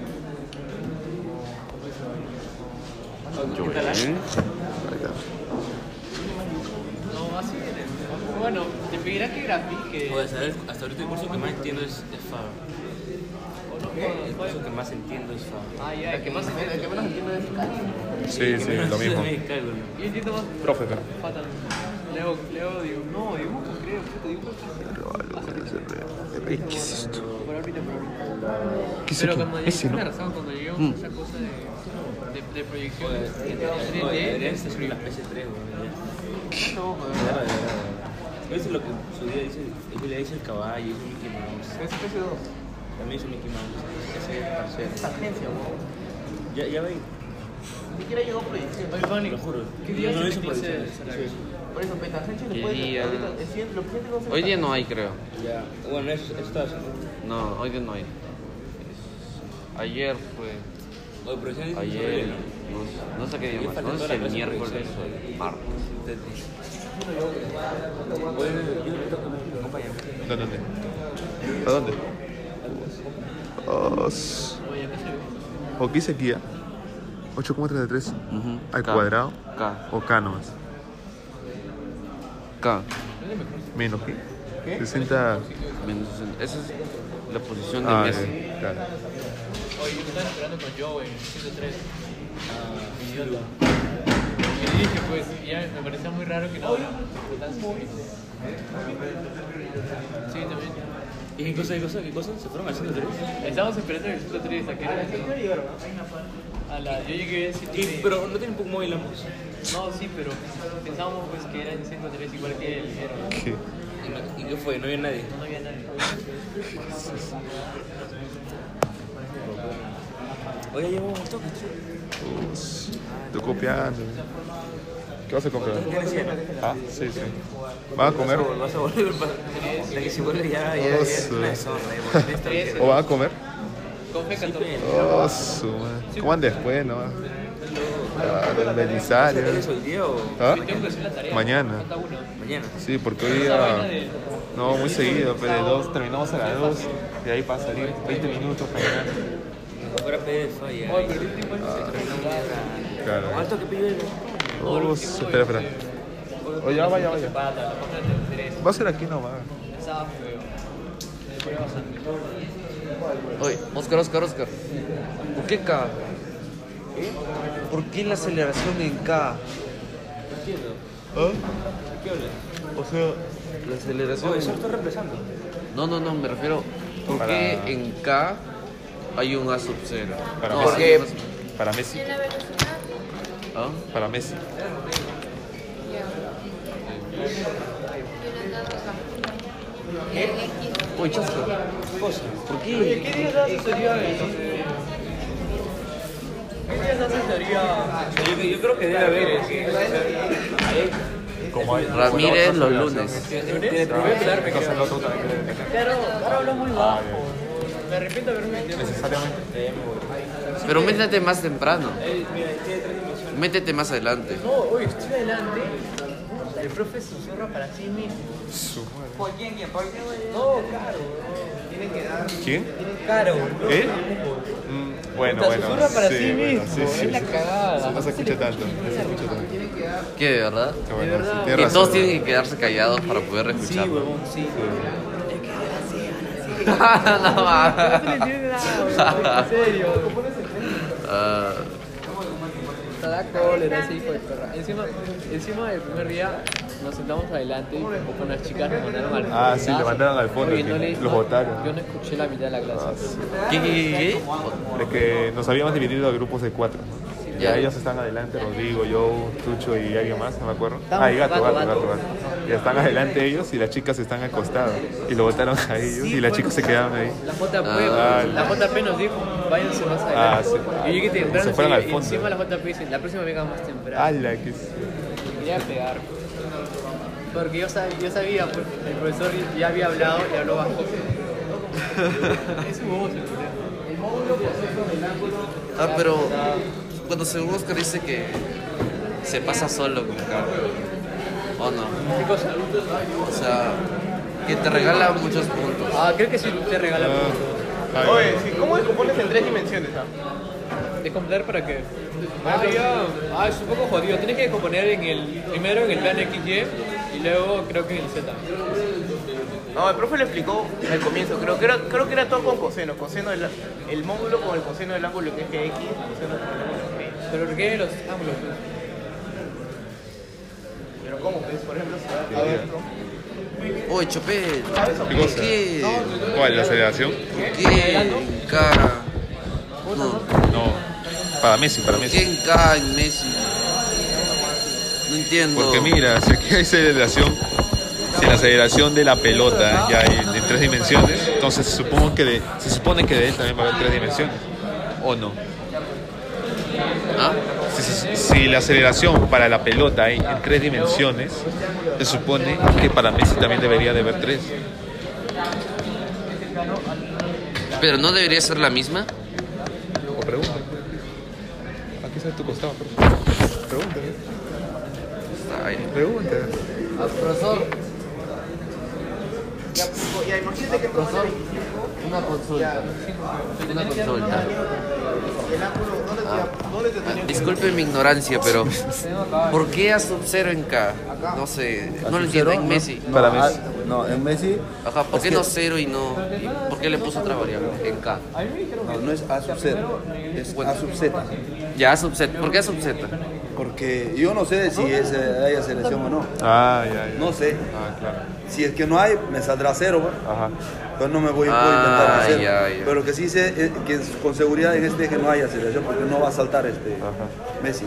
¿Qué tal? Joel. Ahí está. No, así viene. Bueno, que hasta ahorita el curso que más entiendo es, es Fab. El curso que más entiendo es Fab. Ah, ya, el que más el que menos entiendo es Cali. Sí, sí, lo mismo. Yo entiendo más Profe, pero. fatal. Leo, Leo, digo, no, dibujo, creo, dibujo. ¿Qué es esto? Por ahorita, por ahorita. ¿Qué es Pero esto? cuando Ese, llegué, razón, cuando llegamos a esa cosa de, de, de proyección de, de, Oye, de, deberías de, hacer la PC3, güey. No, Ya, joder. ya, ya. Eso es lo que su día dice, le dice el caballo, es Mickey Mouse. Es PC2. También es un Mickey Mouse. Ese es. Es agencia, weón. Ya, ya ven. Ni siquiera llegó a proyección. Oye, Lo juro. ¿qué día No hizo proyección. Por eso, Peta Sánchez ¿Qué le puede. día? Hoy día no hay, creo. Ya. Bueno, estaba haciendo. No, hoy día no hay. Es- Ayer fue. Oye, Ayer. ¿no? No, sé- no sé qué día más. No sé si el miércoles o el martes. Acompañan. ¿Dónde? dónde? ¿A dónde? Os- ¿O qué dice aquí? ah? 8,33 Ujú. al K. cuadrado K. o K nomás. K. Menos qué? 60. Menos sesenta. Esa es la posición de Ah, Messi. eh, claro. Oye, yo estaba esperando con Joe en 103. Ah, idiota. Y le dije, pues, ya me parecía muy raro que no. Sí, también. ¿Y qué cosa, qué cosa, qué cosa? ¿Se fueron al 103? Estábamos esperando en el 103 a que era a la, yo llegué en 103. Y, pero no tienen móvil ambos. No, sí, pero pensábamos pues que era en 103 igual que el. ¿Qué? ¿Y, no- y qué fue? No había nadie. No había nadie. Oye, llevamos un toque. Us, Estoy copiando. ¿Qué vas a comprar? Ah, sí, sí. ¿Van a comer? Vas a volver para... De que si vuelve ya, ya, ya vez- ¿O van a comer? G14. Oh, su madre. ¿Cómo van después, no? Ah, del Belisario. ¿Es hoy día o ¿Ah? Mañana. Mañana? Sí, porque hoy día. No, muy seguido, pero de dos terminamos a las 2 y ahí para salir 20 minutos para llegar. Fuera PDF ya. Oye, pero este igual se Terminamos ya. Claro. ¿Cuánto que pidió el? Oh, espera, espera. Oye, ya vaya, vaya. Va a ser aquí demoré bastante. Oye, Oscar, Oscar, Oscar. ¿Por qué K? ¿Por qué la aceleración en K? ¿Ah? ¿Qué habla? O sea, La aceleración. Oye, eso está reemplazando. No, no, no, me refiero. ¿Por qué en K hay un A sub 0? Para no, Messi. sub- para Messi. En la velocidad, ¿Ah? Para Messi. En X. Oye, Chasco. ¿Por qué? Oye, ¿qué días asesoría? este? ¿Qué días da asesoría? Yo, yo creo que debe haber. ¿eh? Como hay. Ramírez los lunes. Voy a pelarme, creo. Claro, ahora hablo muy bajo. Me arrepiento de haberme metido. Necesariamente. Pero métete más temprano. Métete más adelante. No, oye, estoy adelante. El profe susurra para sí mismo. Su. ¿Por quién? ¿Quién? ¿Por qué? No, caro. Tiene que dar. ¿Quién? Caro. ¿Eh? Mm, bueno, bueno. susurra para sí mismo. sí, sí, es la sí. cagada. No se escucha tanto. No se escucha tanto. ¿Qué, de verdad? Sí, tienes todos tienen que quedarse callados para poder Sí, escucharlo. huevón, sí. No, No se le entiende nada, en serio. Ah, Te da cólera ese hijo de perra. Encima, encima del primer día nos sentamos adelante y con las chicas nos mandaron al fondo. Ah, sí, le mandaron al fondo, Oye, no leí- los no, botaron. Yo no escuché la mitad de la clase. ¿Qué, qué, qué, qué? Es que nos habíamos dividido a grupos de cuatro. Ya Ya. ellos están adelante, Rodrigo, yo, Tucho y alguien más, no me acuerdo. Ah, y gato, Gato, gato, gato, Gato. gato. Y están adelante ellos y las chicas están al costado. Y lo botaron a ellos y las chicas se quedaron ahí. La JP, Ah, la JP nos dijo, váyanse más adelante. Ah, sí. Y yo llegué temprano Se fueron al y fondo. encima la JP dice, la próxima venga más temprano. ¡Hala! Que... Me quería pegar. Porque yo sabía, yo sabía pues, el profesor ya había hablado y habló bajo. (laughs) es su voz el problema. Ah, pero cuando según Oscar dice que se pasa solo con K. ¿O no? O sea, que te regala muchos puntos. Ah, creo que sí te regala puntos. Ah, Oye, sí, ¿cómo descompones en tres dimensiones? ah? ¿Descomponer para qué? Ah, ya. Ah, es un poco jodido. Tienes que descomponer en el, primero en el plano XY y luego creo que en el Z. No, el profe le explicó al comienzo, creo que era, creo que era todo con coseno, coseno del, el módulo con el coseno del ángulo que es que X, coseno del ángulo Pero requiere los ángulos. Pero ¿cómo? Pues, por ejemplo, si va a ver, ¿no? Oye, Chopé, ¿Qué ¿por cosa? qué? ¿Cuál? ¿La aceleración? ¿Por qué en K? No, No. Para Messi, para ¿por qué Messi. en K en Messi? No entiendo. Porque mira, si aquí hay aceleración, si la aceleración de la pelota ya hay en tres dimensiones, entonces supongo que de- se supone que de él también va a haber tres dimensiones. ¿O no? ¿Ah? Si, si- si la aceleración para la pelota hay en tres dimensiones, se supone que para Messi también debería de haber tres. Pero no debería ser la misma. O pregunta. Aquí está tu costado. Pregunta. Ay, Pregunta. profesor. Ya, ya imagínate que profesor. Una consulta. Una consulta. El ángulo, ¿dónde te, Ah. dónde te Ah, Disculpe mi ignorancia, pero (laughs) ¿por qué a sub-0 en K? No sé, no lo entiendo en Messi. No, Para ah, Messi. no, en Messi Ajá, ¿por qué que- no 0 y no? y ¿Por qué le puso otra variable en K? no, no es A sub Z, es A sub Z. Ya a sub-Z. ¿Por qué a sub-Z? Porque yo no sé si es, eh, hay selección o no. Ah, ya, ya. No sé. Ah, claro. Si es que no hay, me saldrá cero. ¿va? Ajá. Pero no me voy, voy a Ah, intentar hacer. ya, ya. Pero lo que sí sé es que con seguridad en este eje no hay aceleración porque no va a saltar este Ajá. Messi.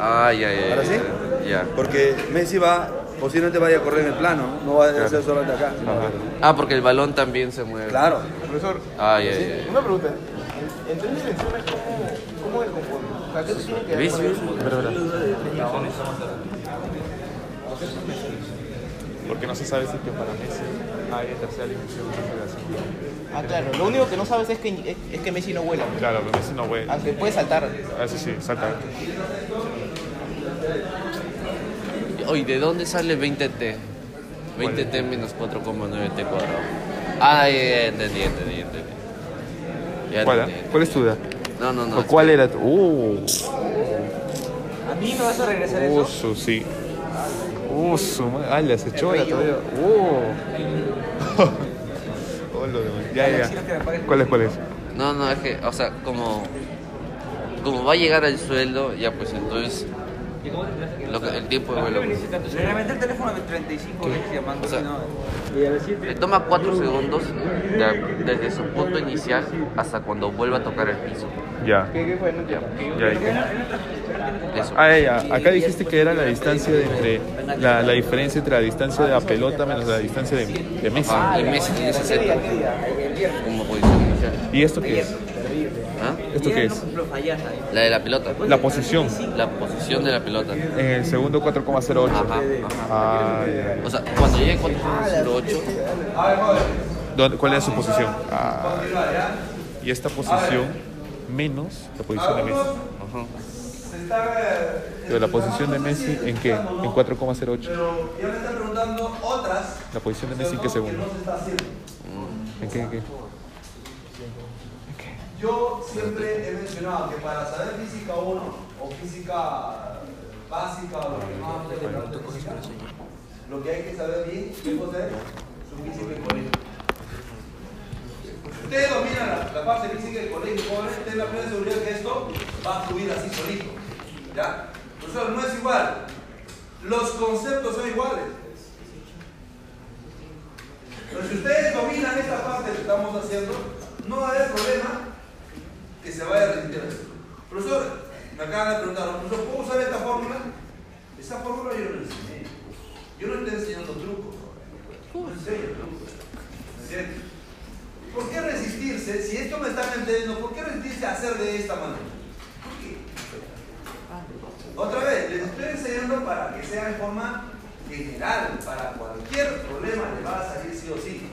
Ah, ya, ya. ya, ¿Ahora sí? Ya. Porque Messi va, posiblemente vaya a correr en el plano, no, va a ser solamente acá. sino- Ajá. Ah, porque el balón también se mueve. Claro. Profesor, Ah, ya, ya. ya. una pregunta. En, en tres dimensiones, ¿cómo, cómo espera. Porque no se sabe si que para Messi hay tercera dimensión. Ah, claro. Lo único que no sabes es que, es, es que Messi no vuela. Claro, pero Messi no puede. Aunque puede saltar. Ah, sí, sí, salta. Oye, ¿de dónde sale 20T? 20T menos 4,9T cuadrado. Ah, ya, ya, entendí, entendí, entendí. Ya ¿Cuál, es tu edad? No, no, no. ¿O cuál era tu? Uh, A mí me vas a regresar uh, su, sí. Uh, su madre. Ah, le has hecho todavía. Uh. (laughs) Oh, lo demás. Ya, ya. ¿Cuál es, cuál es? No, no, es que, o sea, como, como va a llegar al sueldo, ya pues entonces lo que, el tiempo de vuelo. pues, reventé el teléfono de 35 veces llamando. O sea, no. Le toma 4 segundos de- desde su punto inicial hasta cuando vuelva a tocar el piso. Ya. Ya, Ya, ya. Ah, ya. Acá dijiste que era la distancia de entre la, la diferencia entre la distancia de la pelota menos la distancia de, de Messi. Ah, y Messi tiene 60 como posición inicial. ¿Y esto qué es? ¿Ah? ¿Esto qué es? La de la pelota. La posición. La posición de la pelota. En el segundo 4,08. Ajá, ajá. Ah, ya. O sea, cuando llegue 4.08, ¿Dónde- ¿Cuál es su posición? Ah, y esta posición menos la posición de Messi. ajá. Se está, eh, Pero la posición de Messi en qué? En 4,08. Pero ya me están preguntando otras. La posición de Messi en qué segundo. ¿En qué? ¿En qué? Yo siempre he mencionado que para saber física 1 o física básica o lo que más te de física, lo que hay que saber bien es su física y colegio. Ustedes dominan la, la parte física del colegio, jóvenes, tengan la plena seguridad que esto va a fluir así solito. ¿Ya? Profesor, no es igual. Los conceptos son iguales. Pero si ustedes dominan esta parte que estamos haciendo, no va a haber problema que se vaya a esto. Profesor, me acaban de preguntar, ¿puedo usar esta fórmula? Esa fórmula yo no enseñé. Yo no estoy enseñando trucos. No enseño trucos. ¿Me? ¿Por qué resistirse? Si esto me están entendiendo, ¿por qué resistirse a hacer de esta manera? Otra vez, les estoy enseñando para que sea en forma general, para cualquier problema le va a salir sí o sí.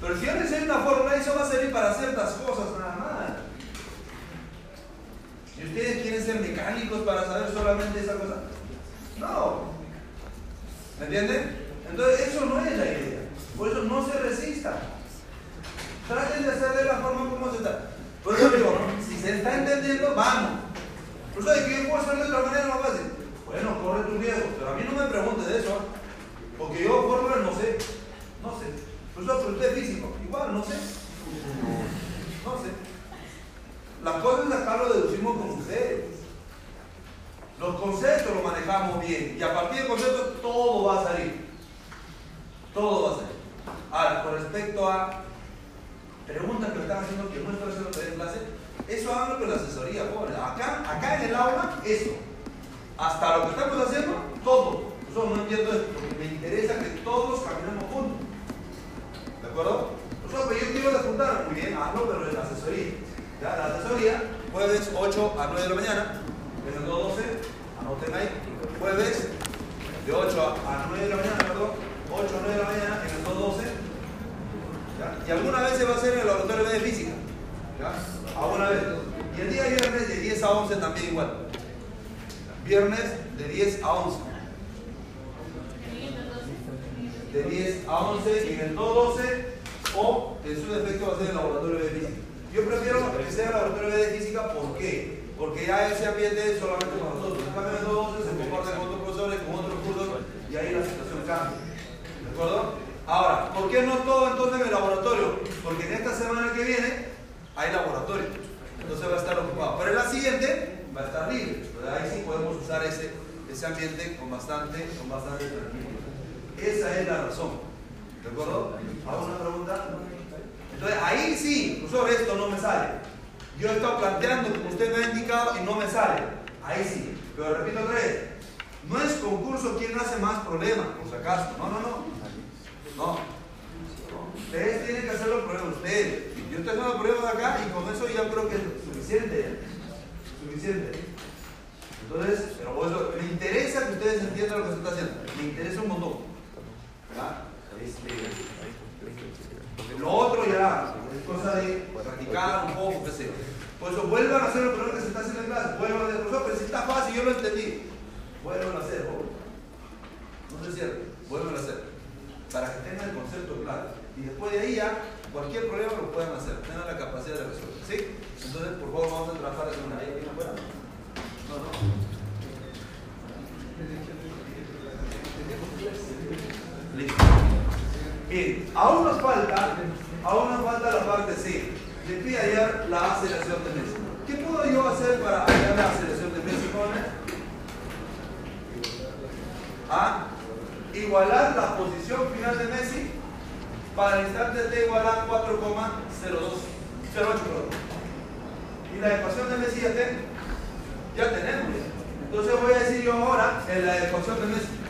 Pero si yo les enseño una fórmula, eso va a servir para ciertas cosas nada más. ¿Y ustedes quieren ser mecánicos para saber solamente esa cosa? No. ¿Me entienden? Entonces, eso no es la idea. Por eso no se resista. Traten de hacer de la forma como se está. Por eso digo, si se está entendiendo, vamos. Por eso de que yo puedo hacer de otra manera más fácil. Bueno, corre tu riesgo, pero a mí no me pregunte de eso. ¿eh? Porque yo fórmulas no sé. No sé. Por eso, es físico. Igual, no sé. No sé. Las cosas acá lo deducimos con ustedes. Los conceptos los manejamos bien. Y a partir del concepto todo va a salir. Todo va a salir. Ahora, con respecto a preguntas que me están haciendo que no estoy haciendo en clase, eso háganlo con la asesoría, pobre. Acá, acá en el aula, eso. Hasta lo que estamos haciendo, todo. Yo no entiendo esto, porque me interesa que todos caminemos juntos. ¿De acuerdo? Sea, pero yo quiero despuntar, muy bien, hazlo, pero en la asesoría. Ya, la asesoría jueves 8 a 9 de la mañana, el 212, anoten ahí, jueves de 8 a 9 de la mañana, perdón, 8 a 9 de la mañana en el 212, ¿ya? y alguna vez se va a hacer en el laboratorio de física, ¿ya? alguna vez, y el día viernes de 10 a 11 también igual, viernes de 10 a 11, de 10 a 11 y en el 212 o en su defecto va a ser el laboratorio de física. Yo prefiero que sea el laboratorio de física, ¿por qué? Porque ya ese ambiente es solamente con nosotros. En cambio, en el 212 se comparten con otros profesores, con otros cursos y ahí la situación cambia. ¿De acuerdo? Ahora, ¿por qué no todo entonces en el laboratorio? Porque en esta semana que viene hay laboratorio. Entonces va a estar ocupado. Pero en la siguiente va a estar libre. Entonces ahí sí podemos usar ese, ese ambiente con bastante, con bastante tranquilidad. Esa es la razón. ¿De acuerdo? ¿Hago una pregunta? Entonces ahí sí, profesor, esto no me sale. Yo he estado planteando como usted me ha indicado y no me sale. Ahí sí. Pero repito otra vez, no es concurso quien hace más problemas, por si acaso. No, no, no. No. Ustedes tienen que hacer los problemas ustedes. Yo estoy haciendo problemas acá y con eso ya creo que es suficiente. Suficiente. Entonces, pero me interesa que ustedes entiendan lo que se está haciendo. Me interesa un montón. ¿verdad? Este, lo otro ya es cosa de practicar un poco, qué sé. Por eso vuelvan a hacer lo primero que se está haciendo en clase. Vuelvan a hacer, profesor, pero si está fácil, yo lo entendí. Vuelvan a hacer, favor. No se cierren, vuelvan a hacer. Para que tengan el concepto claro. Y después de ahí ya, cualquier problema lo puedan hacer. Tengan la capacidad de resolver. ¿Sí? Entonces, por favor, vamos a trabajar de una. ¿Ahí afuera? No, no. Listo. Bien, aún nos falta, aún nos falta la parte C. Le pide hallar la aceleración de Messi. ¿Qué puedo yo hacer para hallar la aceleración de Messi, jóvenes? A igualar la posición final de Messi para el instante t igual a 4,02 08, perdón. Y la ecuación de Messi ya, ten, ya tenemos. Entonces voy a decir yo ahora en la ecuación de Messi.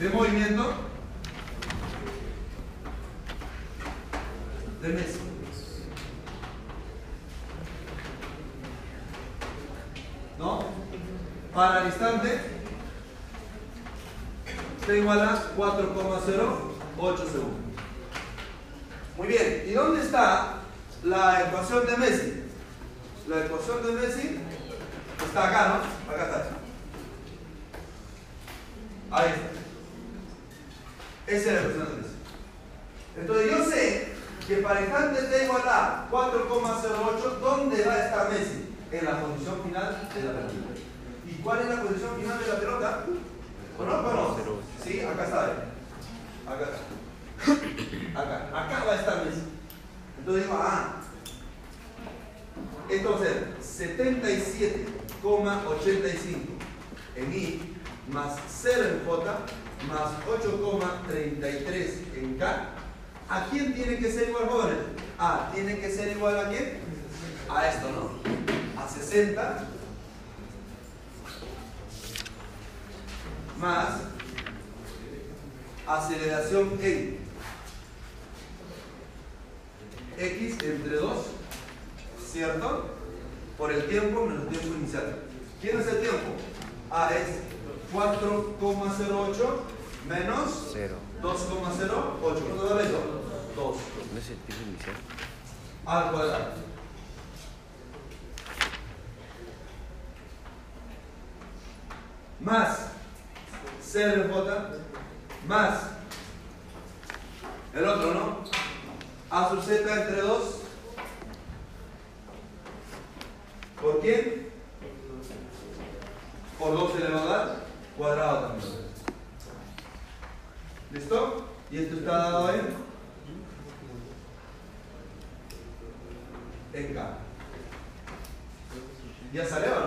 de movimiento de Messi. ¿No? Para el instante t igual a 4,08 segundos. Muy bien, ¿y dónde está la ecuación de Messi? La ecuación de Messi está acá, ¿no? Acá está. Ahí está. Esa es la ecuación de Messi. Entonces yo sé que para instante t igual a 4,08, ¿dónde va a estar Messi? En la posición final de la pelota. ¿Y cuál es la posición final de la pelota? ¿Conozco o no? Sí, acá está. Acá está. Acá. Acá va a estar Messi. Entonces digo, ah, ser 77,85 en I más 0 en J más 8,33 en K. ¿A quién tiene que ser igual, jóvenes? Ah, tiene que ser igual a quién? A esto, ¿no? A 60 más aceleración en x entre 2, ¿cierto? Por el tiempo menos el tiempo inicial. ¿Quién es el tiempo? Ah, es 4,08 menos 0. 2,08. ¿Cuánto da eso? 2. ¿No es el tiempo inicial? Al cuadrado. Más 0 en J más el otro, ¿no? A sub Z entre 2. ¿Por quién? Por 2 elevado a cuadrado también. ¿Listo? Y esto está dado en, en K. ¿Ya sale o no?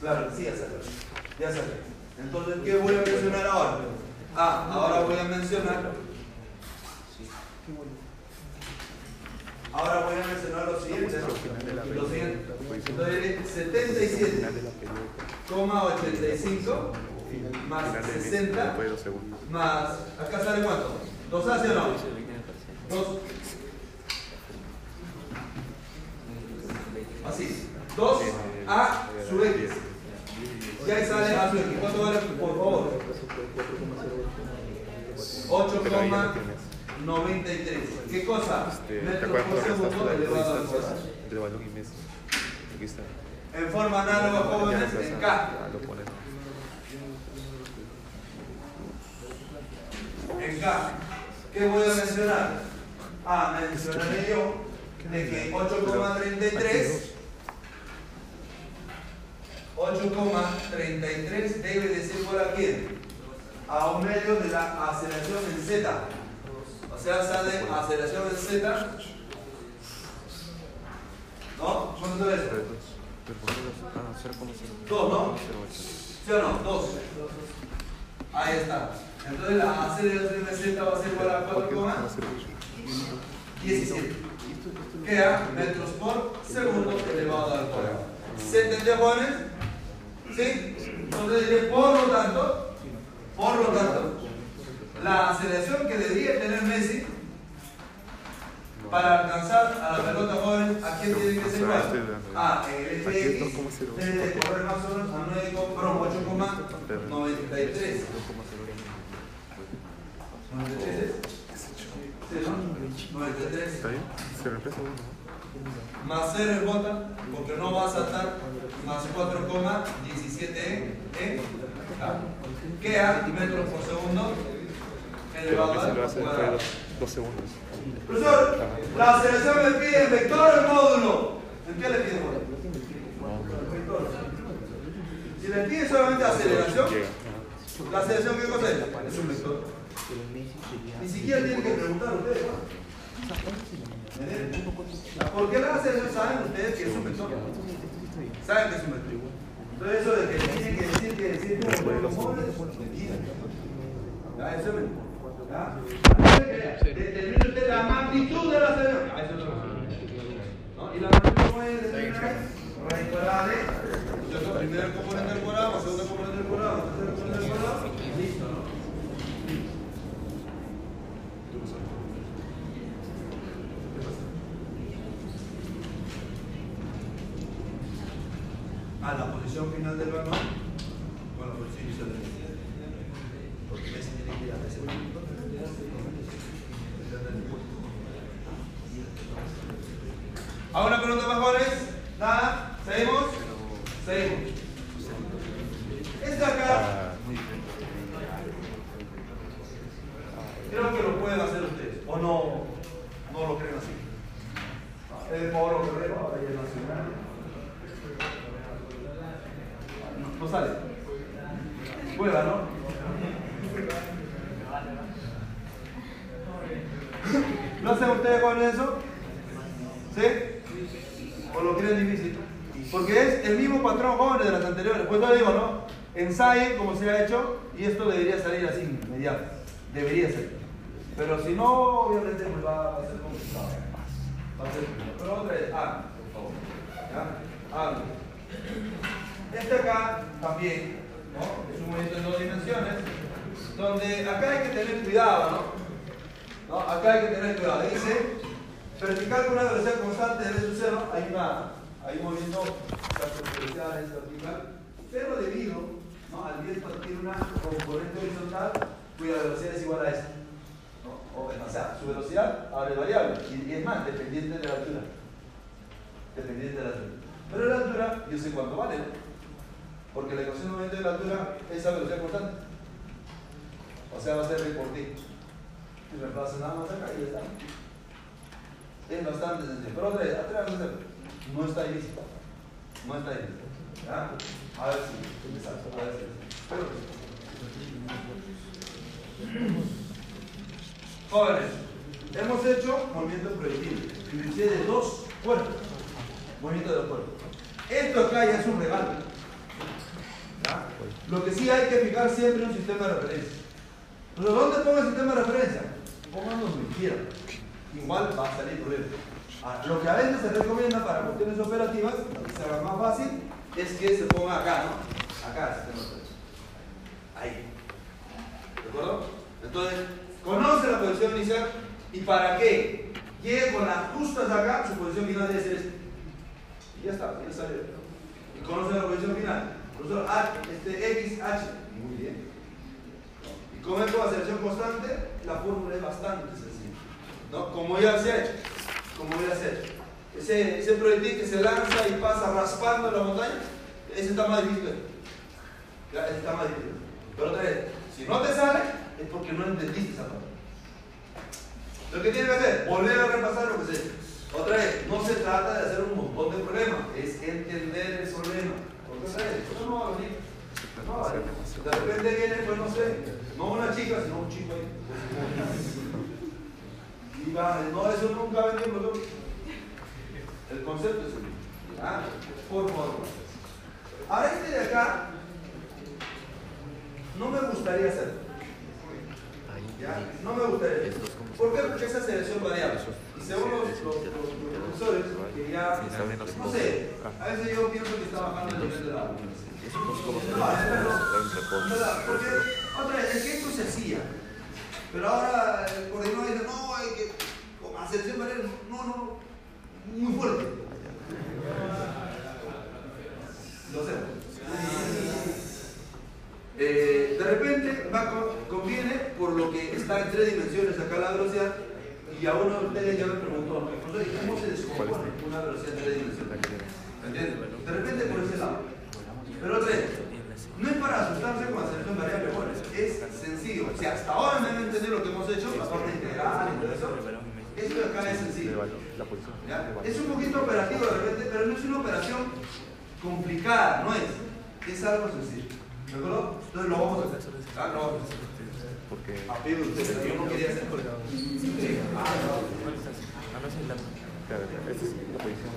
Claro, sí, ya sale. Ya sale. Entonces, ¿qué voy a mencionar ahora? Ah, ahora voy a mencionar. Ahora voy a mencionar lo siguiente. ¿no? Lo siguiente. Entonces, 77,85 más Final de Messi, 60 después de dos segundos. más. ¿Acá sale cuánto? ¿2 A sí o no? 2. Así. 2 A sub X. Y ahí sale A. ¿Cuánto vale, por favor? 8,93. ¿Qué cosa? Este, ¿Te Metros acuerdas por segundo elevado al cuadrado. entre balón y Messi? Aquí está. En forma análoga, jóvenes, Ya en K. En K. ¿Qué voy a mencionar? Ah, mencionaré yo de que 8,33 8,33 debe de ser igual a quién? A un medio de la aceleración en Z. O sea, sale aceleración en Z. ¿No? ¿Cuánto es eso? Ah, 0,0. 2, ¿no? ¿Sí o no? 2. Ahí está. Entonces la aceleración en Z va a ser igual a 4,17. Queda metros por segundo elevado al cuadrado. ¿Se entendió, jóvenes? ¿Sí? Entonces por lo tanto, por lo tanto, la aceleración que debería tener Messi para alcanzar a la pelota joven, ¿a quién tiene que ser igual? Ah, el FX 2,0. debe de correr más o menos a 9, perdón, 8,93. 93 Sí, ¿no? 93. ¿Está bien? Se reemplaza uno. Más 0 es bota, porque no va a saltar, más 4,17 en K. Queda metros por segundo elevado al de cuadrado. dos, dos segundos. Profesor, la aceleración me pide el vector o el módulo. ¿En qué le pide módulo? Vector. Si le pide solamente aceleración. ¿la aceleración qué cosa es? Es un vector. Ni siquiera tienen que preguntar ustedes. ¿no? ¿Por qué la aceleración saben ustedes que es un vector? Saben que es un vector. Entonces eso de que tienen que decir que decir que es un módulo es mentira. ¿Ya? Eso es mentira. ¿Ya? Determine usted la magnitud de la. Ah, eso. ¿No? Y la magnitud cómo es raíz cuadrada de ¿cierto? primer componente del cuadrado, segundo componente del cuadrado, más tercer componente del cuadrado, y listo, ¿no? A la posición final del balón con la posición inicial del Porque Messi tiene que ir a ese punto. ¿Alguna pregunta más, jóvenes? ¿Nada? ¿Seguimos? Seguimos. Esta acá, creo que lo pueden hacer ustedes. ¿O no, no lo creen así? Es de Pablo Guerrero, ahora ya es nacional. No, sale. Juega, ¿no? ¿No hacen ustedes con eso? ¿Sí? ¿O lo creen difícil? Porque es el mismo patrón jóvenes de las anteriores. Pues yo digo, ¿no? Ensayen como se ha hecho y esto debería salir así, inmediato. Debería ser. Pero si no, obviamente pues va a ser complicado. Va a ser complicado. Pero otra vez, hagan, por favor. ¿Ya? Hagan. Este acá también, ¿no? Es un movimiento en dos dimensiones, donde acá hay que tener cuidado, ¿no? Acá hay que tener cuidado. Dice, vertical con una velocidad constante de su cero, hay, una, hay un movimiento exponencial, es vertical, pero debido al viento adquiere una componente horizontal cuya velocidad es igual a esta. ¿no? O, o sea, su velocidad ahora es variable, y, y es más, dependiente de la altura. Dependiente de la altura. Pero la altura, yo sé cuánto vale, ¿no? Porque la ecuación de movimiento de la altura es esa velocidad constante. O sea, va a ser B por T. Y reemplazo nada más acá y ya está. Es bastante sencillo. Pero otra vez, atrévanse a hacerlo. No está ilícito. No está ilícito. ¿Ya? A ver si. Exacto, a ver si. Espero que sí. Jóvenes, hemos hecho movimiento prohibido. Inclusive de dos cuerpos. Movimiento de dos cuerpos. Esto acá ya es un regalo. Lo que sí hay que fijar siempre un sistema de referencia. Pero ¿dónde pongo el sistema de referencia? Pónganlo donde quieran. Igual va a salir problema. Ah, Lo que a veces se recomienda para cuestiones operativas, para que se haga más fácil, es que se ponga acá, ¿no? Acá el sistema de referencia. ahí. ¿De acuerdo? Entonces, conoce la posición inicial y para que llegue con las justas acá, su posición final debe ser esta. Y ya está, ya salió. Y conoce la posición final. Profesor, este, X, H. Muy bien. Y como es con aceleración constante, la fórmula es bastante sencilla. ¿no? Como ya se ha. Como ya se ha. Ese, ese proyectil que se lanza y pasa raspando la montaña, ese está más difícil. Ya, ese está más difícil. Pero otra vez, si no te sale, es porque no entendiste esa parte. Lo que tienes que hacer, volver a repasar lo que se Otra vez, no se trata de hacer un montón de problemas, es entender el problema. Eso no va a venir. No va a venir. De repente viene, pues no sé, no una chica, sino un chico ahí. Y va, no, eso nunca venimos. El concepto es el mismo. ¿Ah? Por favor. Ahora este de acá, no me gustaría hacerlo. ¿Ya? No me gustaría. ¿Por qué? Porque esa selección variable. Según los, los, profesores, que ya, no sé, a veces yo pienso que está bajando el nivel de la No, no. Espera, porque, otra vez, el esto se hacía. Pero ahora el coordinador dice, no, hay que, selección variable, no, no, muy fuerte. Lo hacemos. Eh, de repente va con- conviene por lo que está en tres dimensiones acá la velocidad y a uno de ustedes ya me preguntó "Profesor, ¿y ¿cómo se descompone una velocidad en tres dimensiones? ¿Entiendes? De repente por ese lado. Pero vez no es para asustarse con la selección variable bueno, es sencillo. Si hasta ahora me han entendido lo que hemos hecho la parte integral y todo eso eso de acá es sencillo. ¿ya? es un poquito operativo de repente pero no es una operación complicada no es. Es algo sencillo ¿De acuerdo? Entonces lo vamos a hacer. Ah, hacer. Porque. A pedido de ustedes, yo no quería hacer. Sí. Ah, no. Claro, esta es la posición.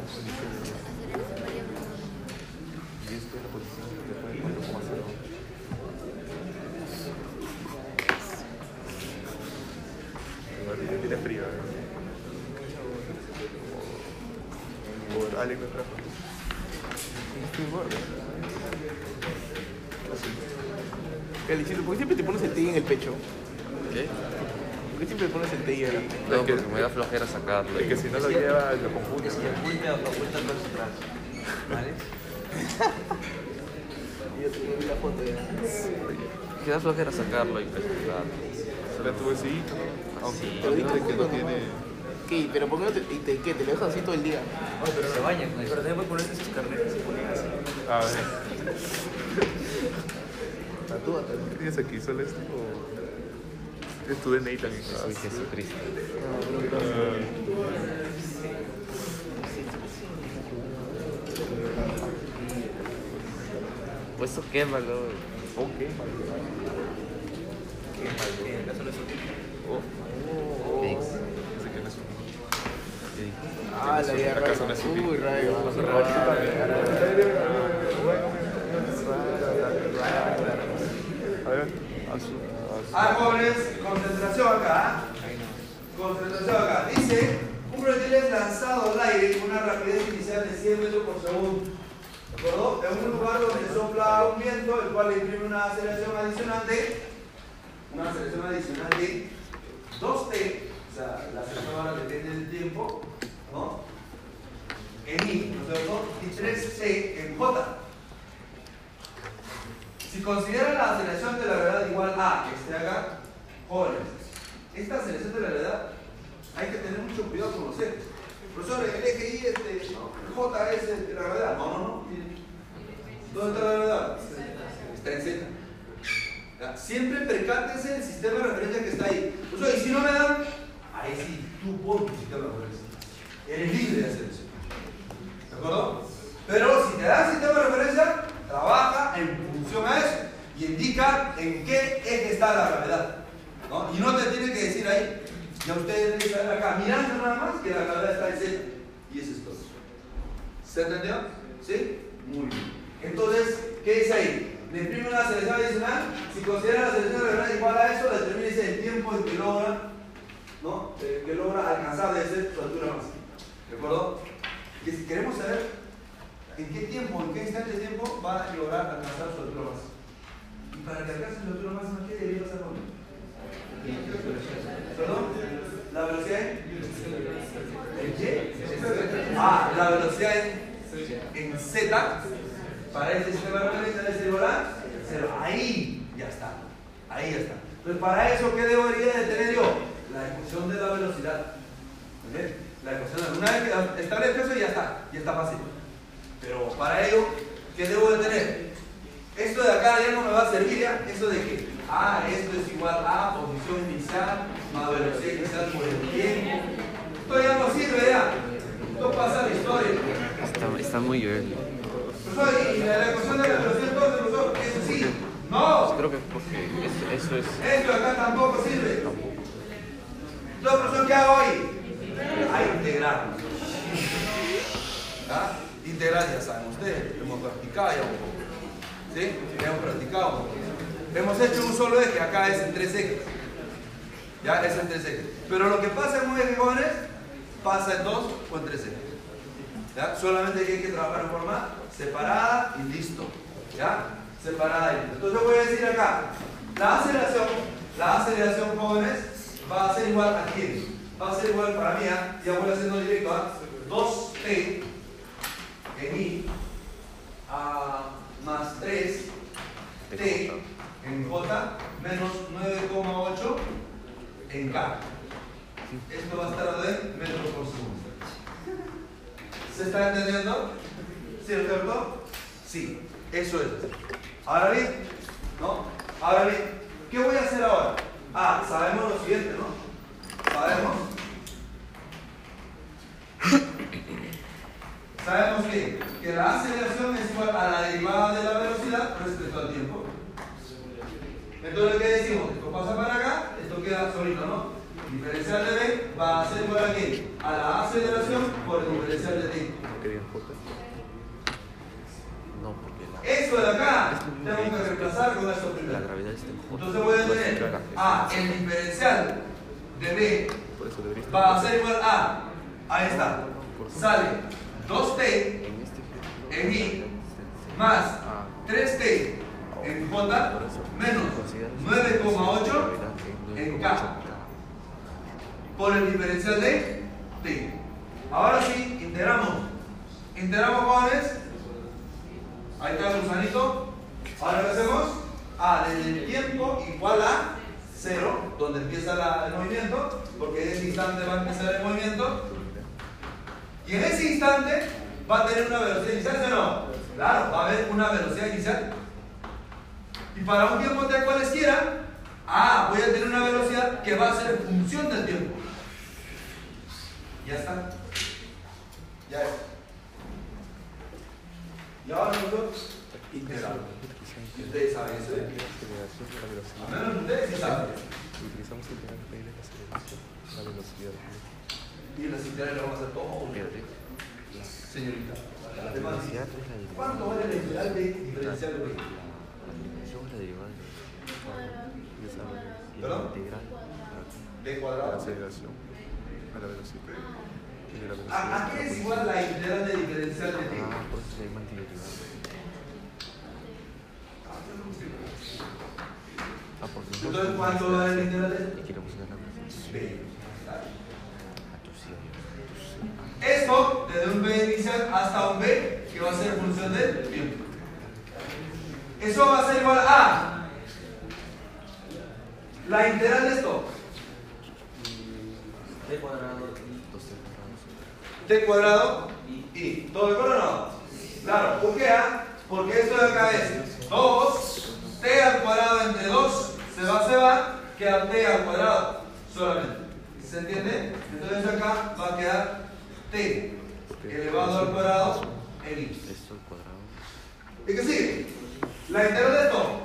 Y esta es la posición después de 4,0. Igual tiene- tiene frío. ¿eh? Por Ale en el pecho? ¿Qué? ¿Por qué siempre pones el TI ahora? No, porque me da flojera sacarlo. Es que si no lo lleva, lo confunde. (laughs) Es que oculta, oculta todo atrás. ¿Vale? Yo te vi la foto ya. Me da flojera sacarlo y pegarlo. Será tu ¿no? Aunque Sí. pero dice que no tiene. ¿Qué? ¿Pero por qué no te, te, qué, te lo dejas así todo el día? pero se bañan con eso. Pero también puedes ponerse sus carnetes y ponen así. A ver. (laughs) Tatúate. ¿Qué tienes aquí? ¿Solo esto o.? Es tu DNI también. Soy Jesucristo. Pues eso quémalo. Ok, Oh. ¿Qué dices? Dice que no es un. ¿Qué dices? Ah, la vida ¿Acaso no raya. es un Uy, rayo. A ver, azul. Ah, jóvenes, concentración acá. Concentración acá. Dice, un proyectil es lanzado al aire con una rapidez inicial de 100 metros por segundo. ¿De acuerdo? En un lugar donde sopla un viento, el cual le imprime una aceleración adicional de, una aceleración adicional de 2t, o sea, la aceleración ahora depende del tiempo, ¿no? En i, ¿no es cierto? Y 3t en j. Si consideran la aceleración de la gravedad igual a que esté acá, jóvenes, esta aceleración de la gravedad hay que tener mucho cuidado con los ejes. Profesor, el eje Y, este, J es el- la gravedad. No, no, no. ¿Dónde está la gravedad? Está en Z. Siempre percátese del sistema de referencia que está ahí. Profesor, y si no me dan, ahí sí, tú pon tu sistema de referencia. Eres libre de hacer eso. ¿De acuerdo? Pero si te dan sistema de referencia, trabaja en función a eso y indica en qué eje está la gravedad. ¿no? Y no te tiene que decir ahí, ya ustedes deben saber acá, mirando nada más que la gravedad está en Z. Y eso es todo. ¿Se entendió? ¿Sí? Muy bien. Entonces, ¿qué dice ahí? Le imprime una selección adicional. Si considera la selección gravedad igual a eso, determina el tiempo en que logra, ¿no? Eh, que logra alcanzar de ser su altura máxima. ¿De acuerdo? Que si queremos saber en qué tiempo, en qué instante de tiempo va a lograr alcanzar su altura máxima. para que alcances la altura máxima, ¿qué debería pasar con ¿Perdón? ¿La velocidad en? ¿En qué? Ah, la velocidad en, en Z para este sistema de a cero. Ahí ya está. Ahí ya está. Entonces, para eso, ¿qué debería de tener yo? La ecuación de la velocidad. La ecuación. Una vez que establezco eso, ya está. Ya está fácil. Pero para ello, ¿qué debo de tener? Esto de acá ya no me va a servir ya. Eso de que, ah, esto es igual a posición inicial más velocidad inicial por el tiempo. Esto ya no sirve ya. Esto pasa la historia. Está, está muy early. Profesor, y la ecuación de la velocidad entonces, profesor, eso sí. No. Creo que porque eso, eso es. Esto acá tampoco sirve. Entonces, profesor, ¿qué hago ahí? A integrar. ¿Ah? Integrar, ya saben ustedes, hemos practicado ya un poco. ¿Sí? Hemos practicado un poco. Hemos hecho un solo eje, acá es en tres ejes. Ya, es en tres ejes. Pero lo que pasa en un eje, jóvenes, pasa en dos o en tres ejes. ¿Ya? Solamente hay que trabajar en forma separada y listo. ¿Ya? Separada y listo. Entonces voy a decir acá, la aceleración, la aceleración, jóvenes, va a ser igual a quién? Va a ser igual para mí, ¿ah? ya voy haciendo directo, ¿ah? 2t en i a más 3t en j menos 9,8 en k. Esto va a estar en metros por segundo. ¿Se está entendiendo? ¿Cierto? Sí, eso es. Ahora bien, ¿no? Ahora bien, ¿qué voy a hacer ahora? Ah, sabemos lo siguiente, ¿no? Sabemos. Sabemos que, que la aceleración es igual a la derivada de la velocidad respecto al tiempo. Entonces, ¿qué decimos? Esto pasa para acá, esto queda solito, ¿no? Diferencial de B va a ser igual a qué? A la aceleración por el diferencial de tiempo. No, porque la, Esto de acá tengo que reemplazar con esto primero. Entonces voy a tener A, el diferencial de B eso va a ser igual a, ahí está, sale 2T En I más 3T en J menos 9,8 en K por el diferencial de T. Ahora sí, integramos. Integramos jóvenes. Ahí está el gusanito. Ahora ¿qué hacemos? A desde el tiempo igual a 0, donde empieza el movimiento, porque en ese instante va a empezar el movimiento. Y en ese instante va a tener una velocidad inicial, ¿sí o no? Claro, va a haber una velocidad inicial. Y para un tiempo t cualesquiera, ah, voy a tener una velocidad que va a ser función del tiempo. Ya está. Ya es. Y ahora nosotros integramos. Y ustedes saben eso. ¿eh? de. A menos ustedes sí saben. Utilizamos el integral de la la velocidad. Y las integrales lo vamos a hacer todo. Señorita. la Además, velocidad la. ¿Cuánto vale la integral de diferencial de B? La dimensión es la derivada de la ¿Perdón? integral. B la cuadrado. aceleración a la velocidad. De la velocidad. ¿A, a qué es igual la integral de diferencial de T? Ah, por eso se llama antiderivada. Ah, Entonces, ¿cuánto vale la integral de y queremos ganar más. B? Inicial hasta un B, que va a ser función del tiempo. Eso va a ser igual a la integral de esto, T cuadrado Dos cuadrados. t cuadrado y todo de acuerdo o no? Claro, ¿por qué? ah? Porque esto de acá es 2, t al cuadrado entre 2 se va, se va, queda t al cuadrado solamente. ¿Se entiende? Entonces acá va a quedar t elevado al cuadrado en i. Esto al cuadrado. ¿Y qué sigue? La integral de esto.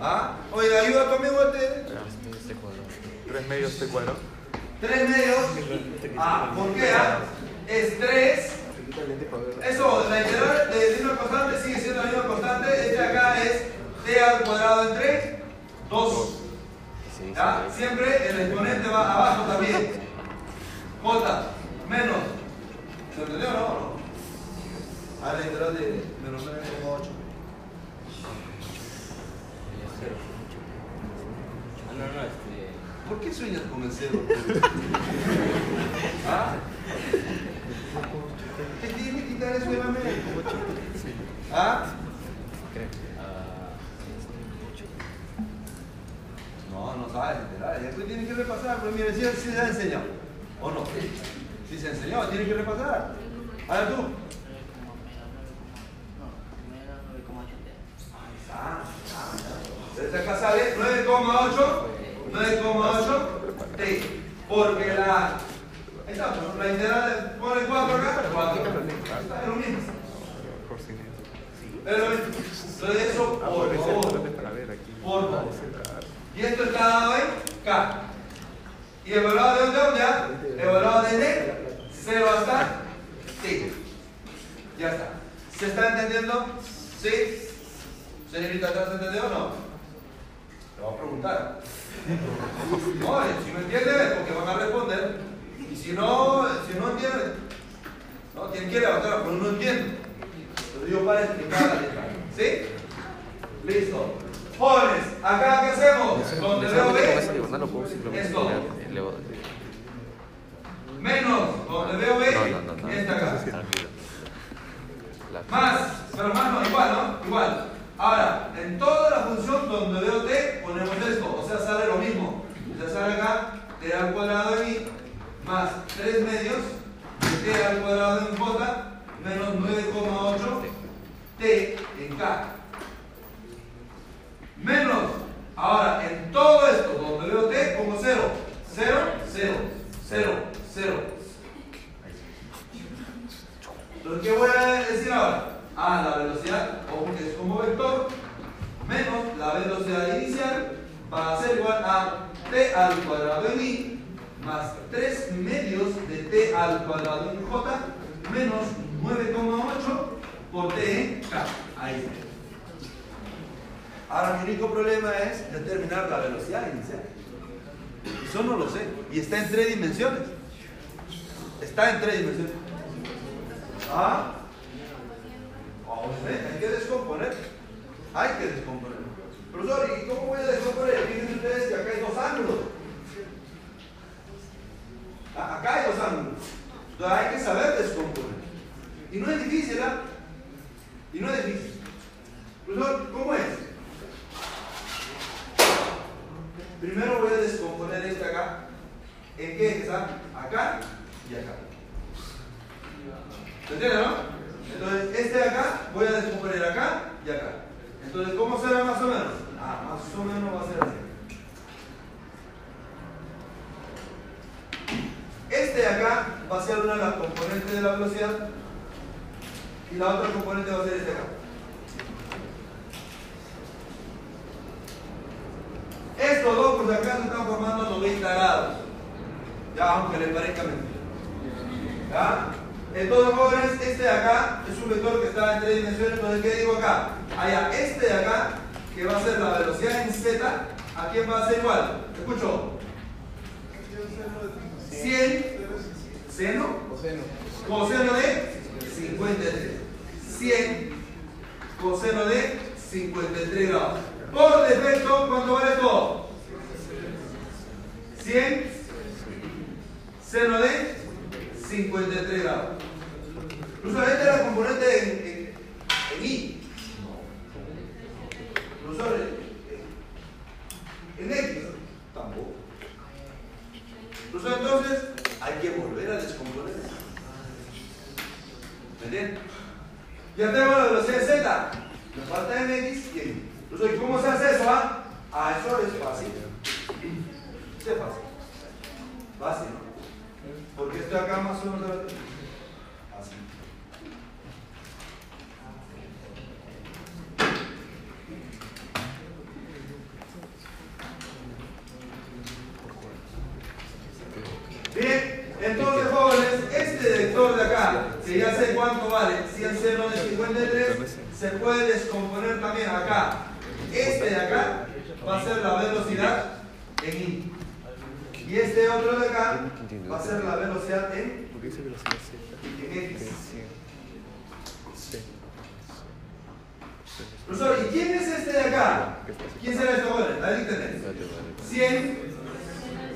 ¿Ah? Oye, ayuda amigo este. Este, este. 3 medios T cuadrado. Tres medios. Ah, ¿por qué? ah? Es 3. Eso, la integral de decir una constante sigue siendo la misma constante. Este acá es t al cuadrado entre 2. ¿Ya? Siempre el exponente va abajo también. J menos. ¿Se entendió o no? no? A la integral de menos 9,8. Ah, no, no, este. ¿Por qué sueñas con el cero? (laughs) ¿Ah? Te que quitar eso de la mente. ¿Ah? No, no sabes enterar. Después tienes que repasar. Pero mire, si se ha enseñado. ¿O no? Si se enseñó, tienes que repasar. A ver tú. Ah, ah. Desde acá sale 9,8 9,8 T. Porque la. Ahí está, la integral de. Pone 4 acá, 4. Está lo mismo. Es lo mismo. Entonces eso, por favor. Por favor. Y esto está dado en K. ¿Y evaluado de dónde? ¿Dónde? ah? Evaluado desde 0 hasta T. Ya está. ¿Se está entendiendo? ¿Sí? Señorita, ¿te has entendido o no? Te voy a preguntar. (laughs) No, si me entiendes, porque van a responder. Si no, si no entienden, no, tienen que levantar, pero no entienden. Lo digo para explicar la letra. ¿Sí? Listo. Jóvenes, acá qué hacemos? Donde veo Con esa B, diagonal lo puedo simplemente Esto. elevado. menos, donde veo B, No, no, no, no. esta acá. La- Más, pero más no, igual, ¿no? Igual. Ahora, en toda la función donde veo t, ponemos esto, o sea, sale lo mismo. O sea, sale acá t al cuadrado de 3 medios de t al cuadrado en j menos 9,8 t en k. Menos, ahora, en todo esto donde veo t, pongo 0. 0, 0, 0, 0. Entonces, ¿qué voy a decir ahora? A la velocidad, ojo que es como vector, menos la velocidad inicial va a ser igual a t al cuadrado en i más 3 medios de t al cuadrado en j menos 9,8 por t en k. Ahí está. Ahora mi único problema es determinar la velocidad inicial. Eso no lo sé. Y está en tres dimensiones. Está en tres dimensiones. ¿Ah? Obviamente, hay que descomponer. Hay que descomponer. Profesor, ¿y cómo voy a descomponer? Fíjense ustedes que acá hay dos ángulos. Acá hay dos ángulos. Entonces hay que saber descomponer. Y no es difícil, ¿ah? Y no es difícil. Profesor, ¿cómo es? Primero voy a descomponer este acá. ¿En qué está? Acá y acá. ¿Se entiende, no? Entonces, este de acá voy a descomponer acá y acá. Entonces, ¿cómo será más o menos? Ah, más o menos va a ser así. Este de acá va a ser una de las componentes de la velocidad y la otra componente va a ser este acá. Estos dos por si acaso están formando 90 grados. Ya, aunque les parezca mentira. ¿Ya? Entonces, jóvenes, este de acá es un vector que está en tres dimensiones. Entonces, ¿qué digo acá? Allá, este de acá, que va a ser la velocidad en z, ¿a quién va a ser igual? Escucho. 100 seno coseno de 53. 100 coseno de 53 grados. Por defecto, ¿cuánto vale todo? 100 seno de 53 grados. Usualmente la componente en, en, en I. Profesor, en, en X. Tampoco. Profesor, entonces hay que volver a descomponer. ¿Me entienden? Ya tenemos la velocidad Z. Nos falta en X y en Y. Profesor, ¿y cómo se hace eso? Ah, ah eso es fácil. Es fácil. Fácil. Porque esto de acá más o menos de la Así. Bien, entonces jóvenes, este vector de acá, que ya sé cuánto vale, 100 seno de 53, se puede descomponer también acá. Este de acá va a ser la velocidad en I. Y este otro de acá va a ser la velocidad en, en X. 100. Profesor, ¿y quién es este de acá? ¿Quién será este joven? Ahí tenés. 100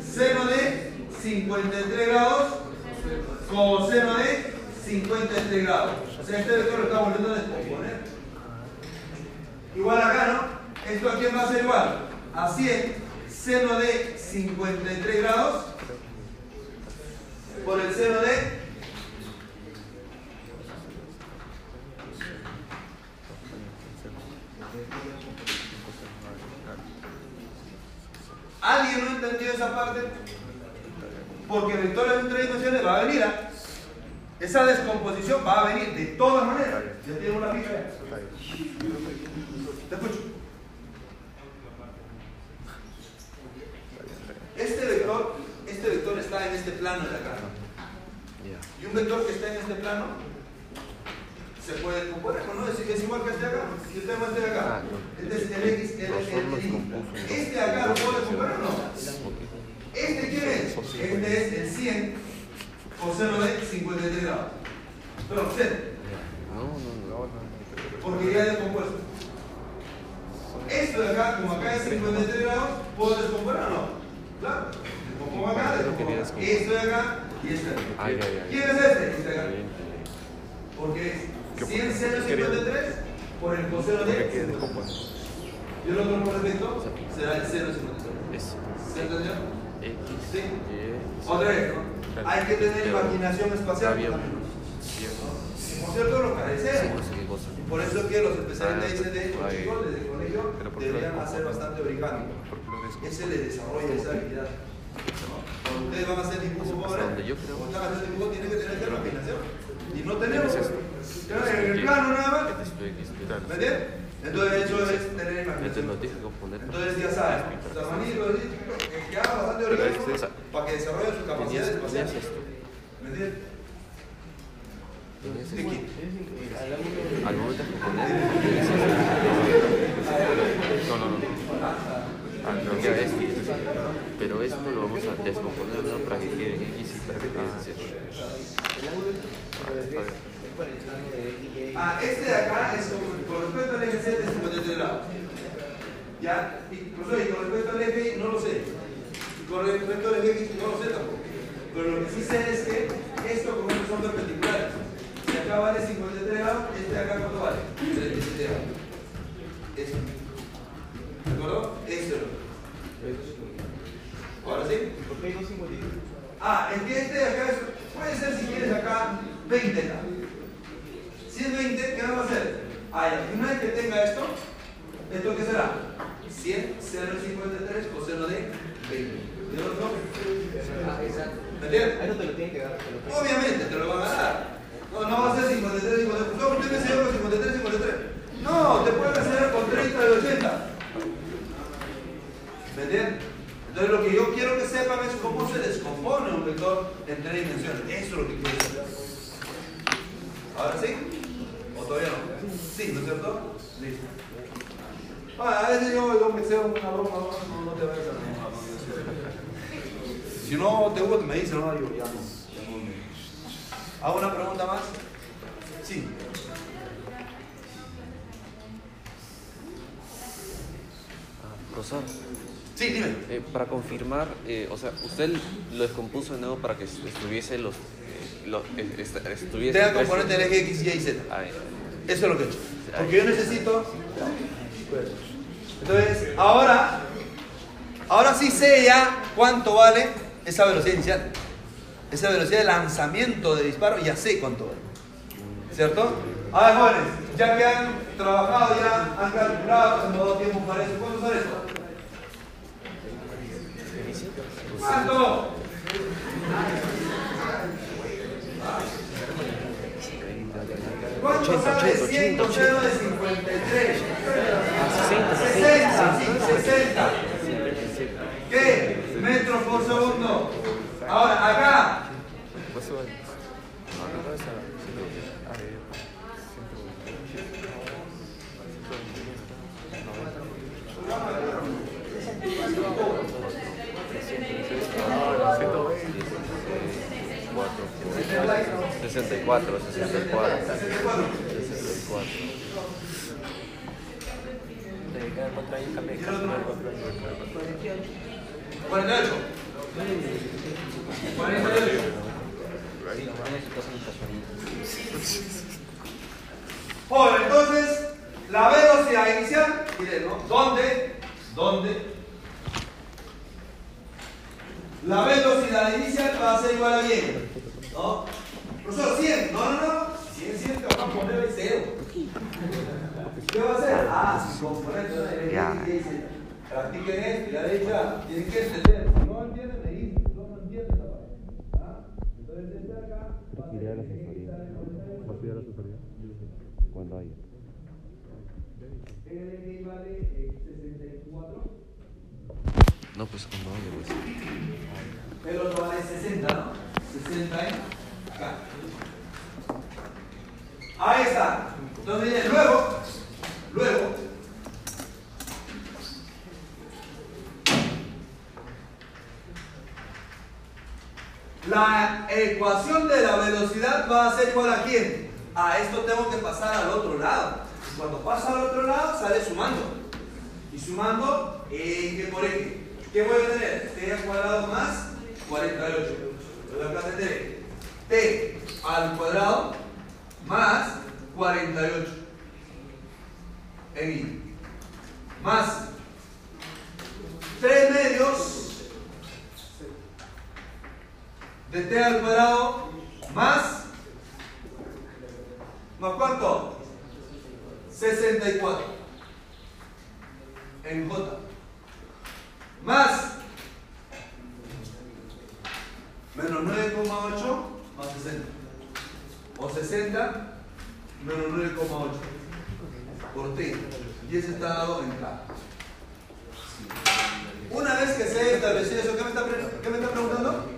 seno de 53 grados coseno de 53 grados. O sea, este vector lo está volviendo a descomponer. Igual acá, ¿no? Esto a quién va a ser igual? A 100 seno de 53 grados por el seno de ¿Alguien no entendió esa parte? Porque vectores de tres dimensiones va a venir. ¿ah? Esa descomposición va a venir de todas maneras. Ya tiene una pista. Te escucho. Este vector, este vector está en este plano de acá. Y un vector que está en este plano se puede componer, ¿no? Es, es igual que este de acá. Si usted este de acá, este es el X, el, el, el, Y. Este de acá lo puede componer o no. ¿Este quién es? Este es el 100 coseno de 53 grados. Pero usted, No, no, no. porque ya es compuesto. Esto de acá, como acá es 53 grados, ¿puedo descomponer o no? Claro. Descompongo acá, descompongo acá. Esto de acá y este de acá. Ay. ¿Quién es este? Este de acá. Porque es 100 seno 53 por el coseno de Que descompone. y el otro por defecto será el 0 Es ¿Se entendió? Sí. Y, Otra vez, ¿no? Hay que tener imaginación espacial. Está bien. Por cierto, lo carecemos. no cosa. Por eso que los especialistas Ah, de hecho, ahí. chicos, desde el colegio Pero ¿por qué deberían hacer bastante origami. Ese les desarrolla esa habilidad. Cuando ustedes van a hacer dibujo pobre, cuando están haciendo dibujo tienen que tener esa imaginación. Y no tenemos. ¿Qué es En el plano nada más. ¿Me entiendes? Entonces, de hecho, es tener Entonces imaginación. no tienes que componer. Entonces ya sabes, que haga bastante este es- para que desarrolle su capacidad espacial. ¿De esto. quién? Al momento de componer. (laughs) No, no, no. Ah, no, Ya esto. Pero esto lo vamos a descomponer ¿no? para que quede X y para que quede Ah, este de acá es con, con respecto al eje Z es 53 grados. ¿Ya? Y, profesor, y con respecto al eje no lo sé. Y con respecto al eje X no lo sé tampoco. Pero lo que sí sé es que esto como estos son perpendiculares. Si acá vale 53 grados, este de acá cuánto vale? 37 grados. Eso. ¿De acuerdo? Eso. Ahora sí. ¿Por qué hay 253? Ah, es que este de acá es, puede ser si quieres acá 20 acá. Si es 20, ¿qué vamos a hacer? Ah, ya, una vez que tenga esto, ¿esto qué será? 100, 0,53 coseno de 20. ¿De otro? ¿Me entiendes? Ahí no te lo tienen que dar. Obviamente te lo van a dar. No, no va a ser 53, 53. No, usted me enseñó con 53, 53. No, te pueden enseñar con 30 y 80. ¿Me entiendes? Entonces lo que yo quiero que sepan es cómo se descompone un vector en tres dimensiones. Eso es lo que quiero saber. ¿Ahora sí? ¿O todavía no? Sí, ¿no es cierto? Listo. Ah, a veces yo, yo me sé una broma, no, no te vayas a enojar, no, yo sé. Si me dicen, no, yo ya no. ya no me- ¿Hago una pregunta más? Sí. Ah, Sí, dime. eh, para confirmar, eh, o sea, usted lo descompuso de nuevo para que estuviese los. eh, los est- estuviese Tenga componente del eje X, Y y Z. Ahí. Eso es lo que he hecho. Porque yo necesito. Entonces, ahora. Ahora sí sé ya cuánto vale esa velocidad inicial. Esa velocidad de lanzamiento de disparo, ya sé cuánto vale. ¿Cierto? A ver, jóvenes, ya que han trabajado, ya han calculado, han dado tiempo para eso. ¿Cuánto sale esto? ¿Cuánto? ¿Cuánto sale 100 de 53? 60, sí, 60. ¿Qué? metros por segundo. Ahora, acá. Sesenta y cuatro, sesenta y cuatro, sesenta y cuatro. 48. 48. Sí, los jóvenes se casan en casualidad. Bueno, entonces, la velocidad inicial, ¿no? ¿Dónde? ¿Dónde? La velocidad inicial va a ser igual a bien, ¿no? Profesor, 100, no, no, no, 100, 100, te van a poner el cero. ¿Qué va a hacer? Ah, su componente de practiquen esto y la derecha tienen que entender. Si no entienden, me dicen, no, no entienden esa parte. ¿Ah? Entonces, desde acá, va a la asesoría. ¿Vas a ir a la asesoría? Cuando haya. Vale eh, 64. No, pues cuando haya, pues. El otro vale 60, ¿no? 60 en acá. Ahí está. Entonces viene luego, luego, la ecuación de la velocidad va a ser igual a quién? A esto tengo que pasar al otro lado. Y cuando pasa al otro lado sale sumando. Y sumando, ¿en qué por X? ¿Qué voy a tener? T al cuadrado más 48. Entonces acá tendré T al cuadrado más 48. En I. Más 3 medios de T al cuadrado más ¿Más cuánto? 64 en J. Más menos 9,8 más 60. O 60 menos 9,8 por T. Y ese está dado en K. Una vez que se haya establecido eso, ¿qué me está, pre- qué me está preguntando?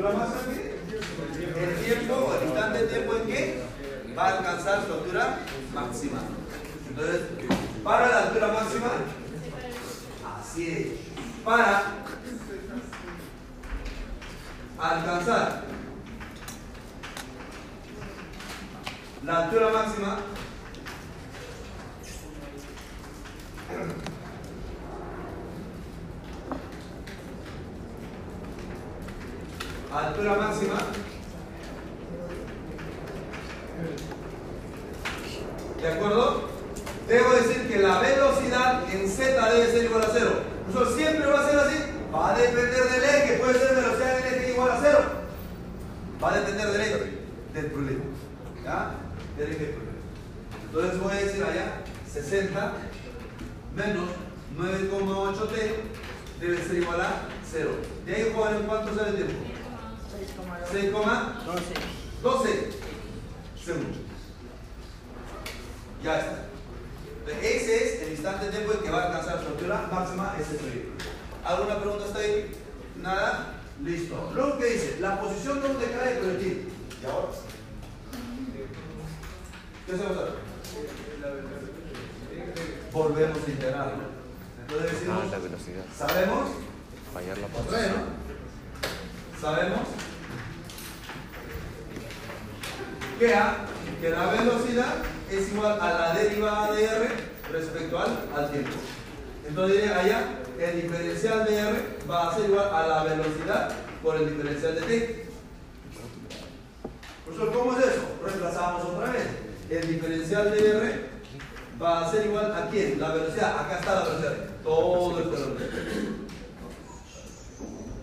El, tiempo el instante de tiempo en que va a alcanzar su altura máxima. Entonces, para la altura máxima, así es. Para alcanzar la altura máxima, altura máxima, ¿de acuerdo? Debo decir que la velocidad en z debe ser igual a cero. Eso siempre va a ser así. Va a depender del eje. Puede ser velocidad en eje igual a cero. Va a depender del eje del problema. ¿Ya? Del eje del problema. Entonces voy a decir allá 60 menos 9,8t debe ser igual a 0. De ahí, jóvenes, ¿cuánto sale el tiempo? 6,12 segundos. Ya está. Ese es el instante de tiempo en que va a alcanzar su altura máxima ese proyecto. ¿Alguna pregunta hasta ahí? Nada. Listo. Luego que dice, la posición donde cae el proyectil. ¿Y ahora? ¿Qué hacemos ahora? Volvemos a integrarlo. Entonces decimos, Ah, la velocidad. sabemos, Fallar la posición. Sabemos que A, que la velocidad es igual a la derivada de R respecto al, al tiempo. Entonces diré allá, el diferencial de R va a ser igual a la velocidad por el diferencial de T. Profesor, ¿cómo es eso? Reemplazamos otra vez. El diferencial de R va a ser igual a quién? La velocidad. Acá está la velocidad. Todo es velocidad.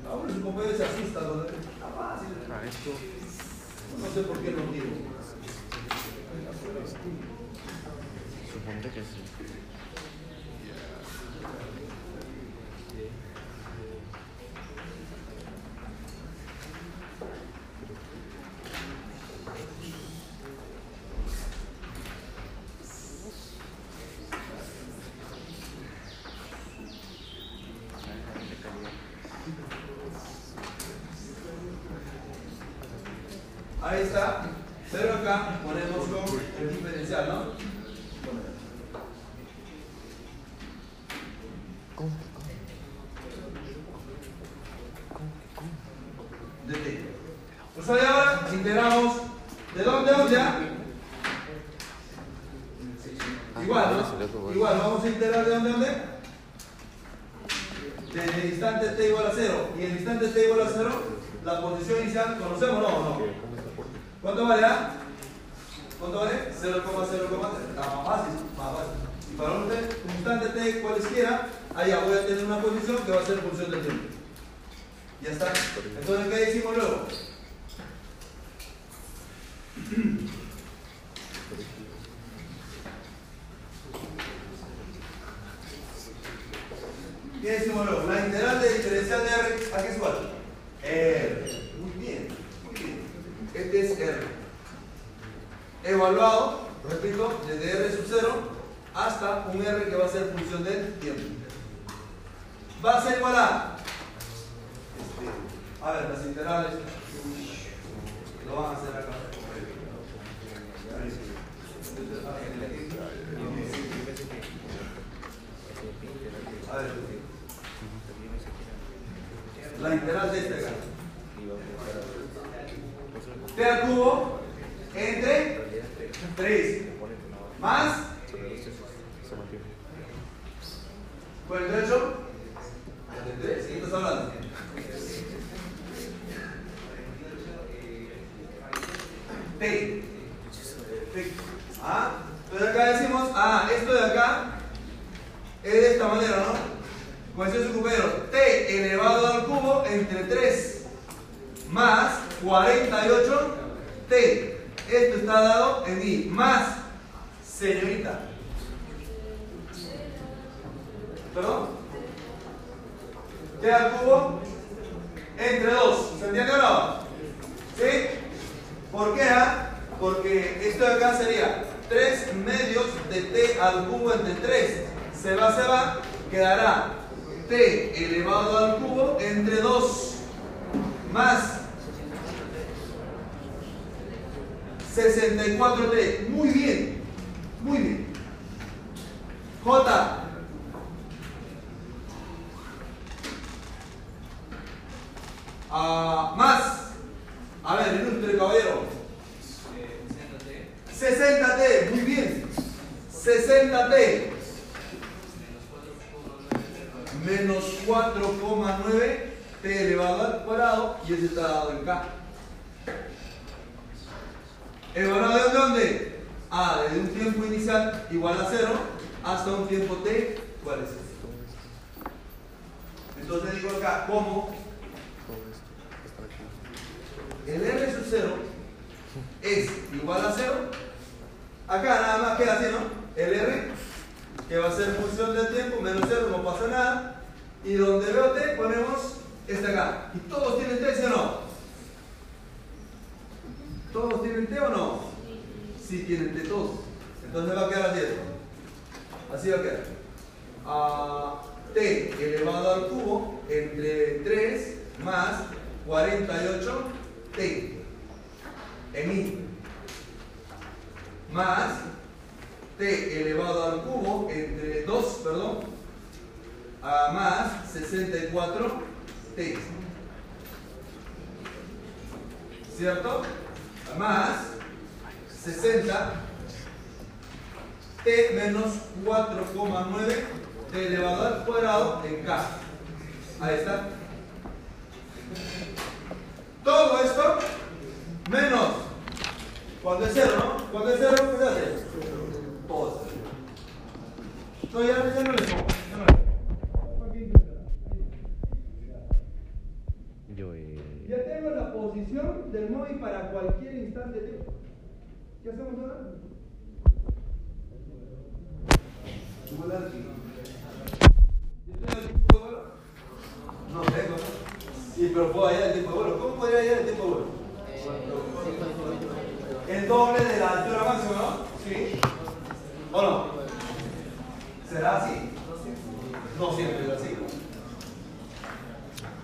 Ahora su compañero se asusta. ¿no? Está fácil. No sé por qué lo digo. Suponte que sí. Ahí está. Pero acá ponemos con el diferencial, ¿no? ¿Sale ahora? integramos de dónde a dónde. ah? Igual, ¿no? Igual, vamos a integrar de dónde dónde. Desde el instante t igual a 0 y el instante t igual a 0, la posición inicial, ¿conocemos no o no? ¿Cuánto vale? ah? ¿Cuánto vale? 0,0,0. Está más fácil, más fácil. Y para un instante t cualesquiera, allá voy a tener una posición que va a ser función del tiempo. Ya está. Entonces, ¿qué decimos luego? ¿Qué decimos luego? La integral de diferencial de R, ¿a qué es igual? R. Muy bien, muy bien. Este es R. Evaluado, repito, desde R sub 0 hasta un R que va a ser función del tiempo. Y donde veo t, ponemos este acá. ¿Y todos tienen t, sí o no? ¿Todos tienen t o no? Sí tienen t todos. Entonces va a quedar así esto. Así va a quedar. Ah, t elevado al cubo entre 3 más 48 t en i más t elevado al cubo entre 2, perdón, a más 64 t. ¿Cierto? Más 60 t menos 4,9 t elevado al cuadrado en k. Ahí está. Todo esto menos cuando es cero, ¿no? Cuando es cero, ¿qué se hace? Todo. No, ya, ya no le pongo. Eh, Ya tengo la posición del móvil para cualquier instante de tiempo. ¿Qué hacemos ahora? No tengo. Sí, pero puedo hallar el tiempo de vuelo. ¿Cómo podría hallar el tiempo de vuelo? El doble de la altura máxima, ¿no? Sí. ¿O no? ¿Será así? No siempre es así.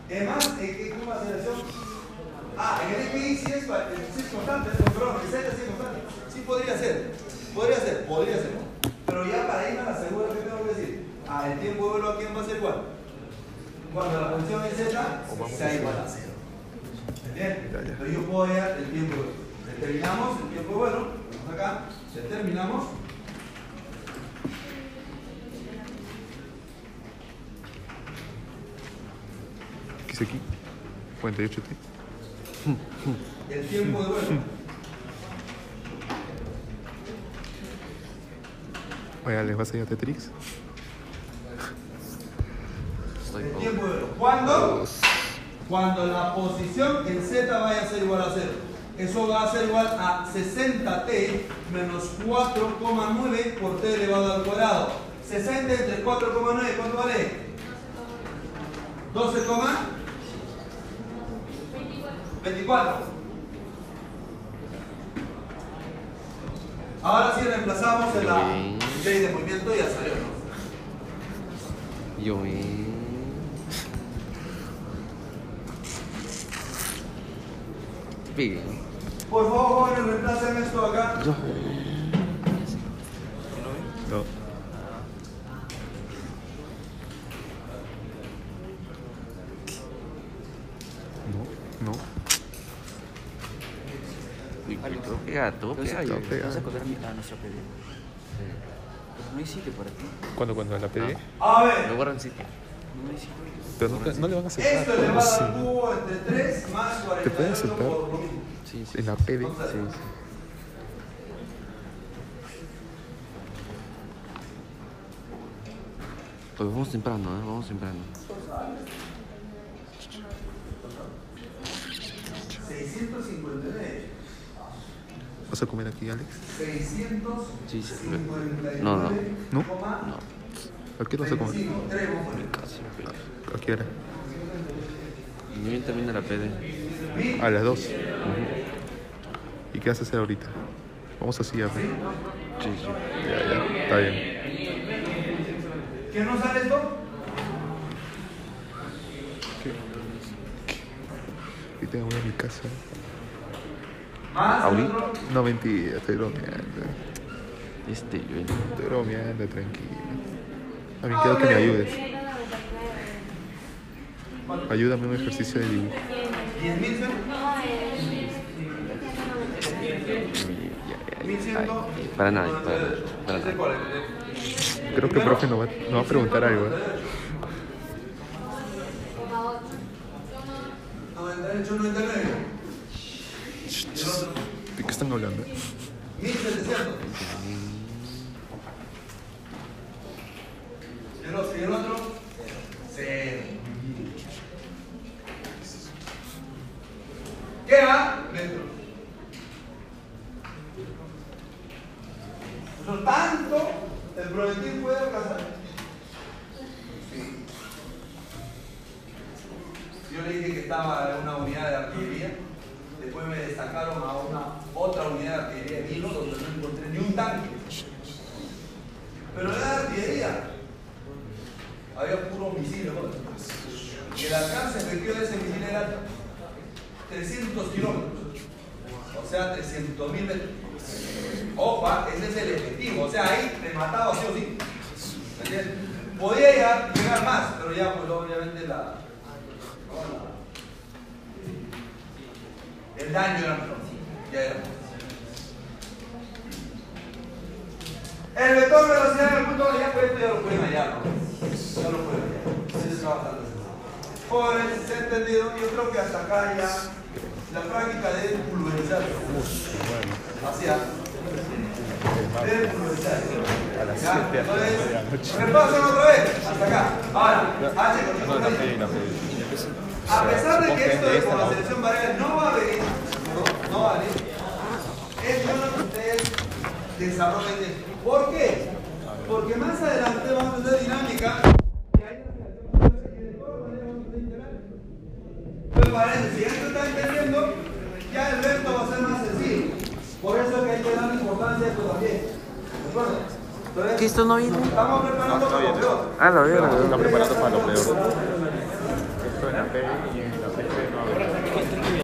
Además, ¿en qué como aceleración? Ah, en el XY sí es, sí es constante, ¿no? perdón, Z sí es constante. Sí podría ser, podría ser, podría ser. Pero ya para irme a la segura, ¿qué tengo que decir? Ah, el tiempo de vuelo a quién va a ser igual. Cuando la función en Z sea igual a cero. Bien, Ya, ya. pero yo puedo hallar el tiempo. Determinamos el tiempo bueno, vamos acá, determinamos. ¿Qué dice aquí? 48 T. El tiempo de vuelo. Oye, ¿les vas a ir a Tetrix? El tiempo de vuelo. ¿Cuándo? Cuando la posición en Z vaya a ser igual a 0. Eso va a ser igual a 60t menos 4,9 por t elevado al cuadrado. 60 entre 4,9, ¿cuánto vale? 12, 24. Ahora sí reemplazamos en la ley de movimiento y ya salió, ¿no? Yo. Bien. Por favor, jóvenes, reemplacen esto acá. No. No, no. Uy, todo pega, todo ¿Vas pega. a, yo. Todo pega. ¿Vas a acordar a, a nuestra PD? Pero no hay sitio para ti. ¿Cuándo, cuando la pedí? A Me ver, guardan sitio. No hay sitio. Pero no, no le van a aceptar. esto ¿cómo elevado así? al cubo entre 3 más ¿Te pueden 48 aceptar? Sí, sí. En la PD. ¿Cuánto sale? Pues vamos temprano, ¿eh? Vamos temprano. 659. ¿Vas a comer aquí, Alex? 659. Sí, sí. No, no. ¿No? coma ¿A qué hora vas a comer? 25. Tres, vamos a ¿A qué hora? Ni bien termina la PD. A las 2. ¿Y qué vas a hacer ahorita? Vamos así a ver. Sí, sí. Ya, ya. Está bien. ¿Qué no sale esto? Ahorita me voy a mi casa. Otro. No, mentira, estoy bromeando. Este, yo. Estoy bromeando, tranquilo. A mí quiero que me ayudes. Ayúdame un ejercicio de dibujo. 10 mil. Ya, ya, ya. 1100. Ay, Para nada, para nada. Para ¿Ese nada. Creo que el profe nos va, nos va a preguntar algo. ¿eh? 98, 99. El otro. ¿De qué están hablando? 1700. ¿Y el otro? Cero. Queda metros. Por tanto, el proyectil puede alcanzar. Sí. Yo le dije que estaba en una unidad de artillería, después me destacaron a una otra unidad de artillería de Nilo donde no encontré ni un tanque. Pero era de artillería. Había puro misil, ¿no? Y el alcance efectivo de ese misil era 300 kilómetros. O sea, 300 mil metros. Opa, ese es el efectivo. O sea, ahí te mataba sí o sí. ¿Me entiendes? Podía llegar, llegar más, pero ya, pues obviamente la- el daño era. Ya era. El vector de velocidad en el punto ya, pues, esto ya lo pueden hallar, ¿no? Ya lo pueden hallar. Ese es bastante sencillo. Jóvenes, ¿se ha entendido? Yo creo que hasta acá ya la práctica de pulverizar. Hacia. De pulverizar. Ya, 7 entonces, de repasen otra vez. Hasta acá. Ahora, H A pesar de que esto de con la ¿no? selección variable no va a venir, no, no va a venir, es bueno que ustedes desarrollen esto. ¿Por qué? Porque más adelante vamos a tener dinámica y hay una selección variable y de todas maneras vamos a tener integral. Entonces parece, si ya se está entendiendo, ya el resto va a ser más sencillo. Por eso es que hay que darle importancia a esto también. ¿De acuerdo? Entonces, ¿Que esto no viene? Estamos preparando para lo peor. Ah, la verdad. Está preparando para lo peor. very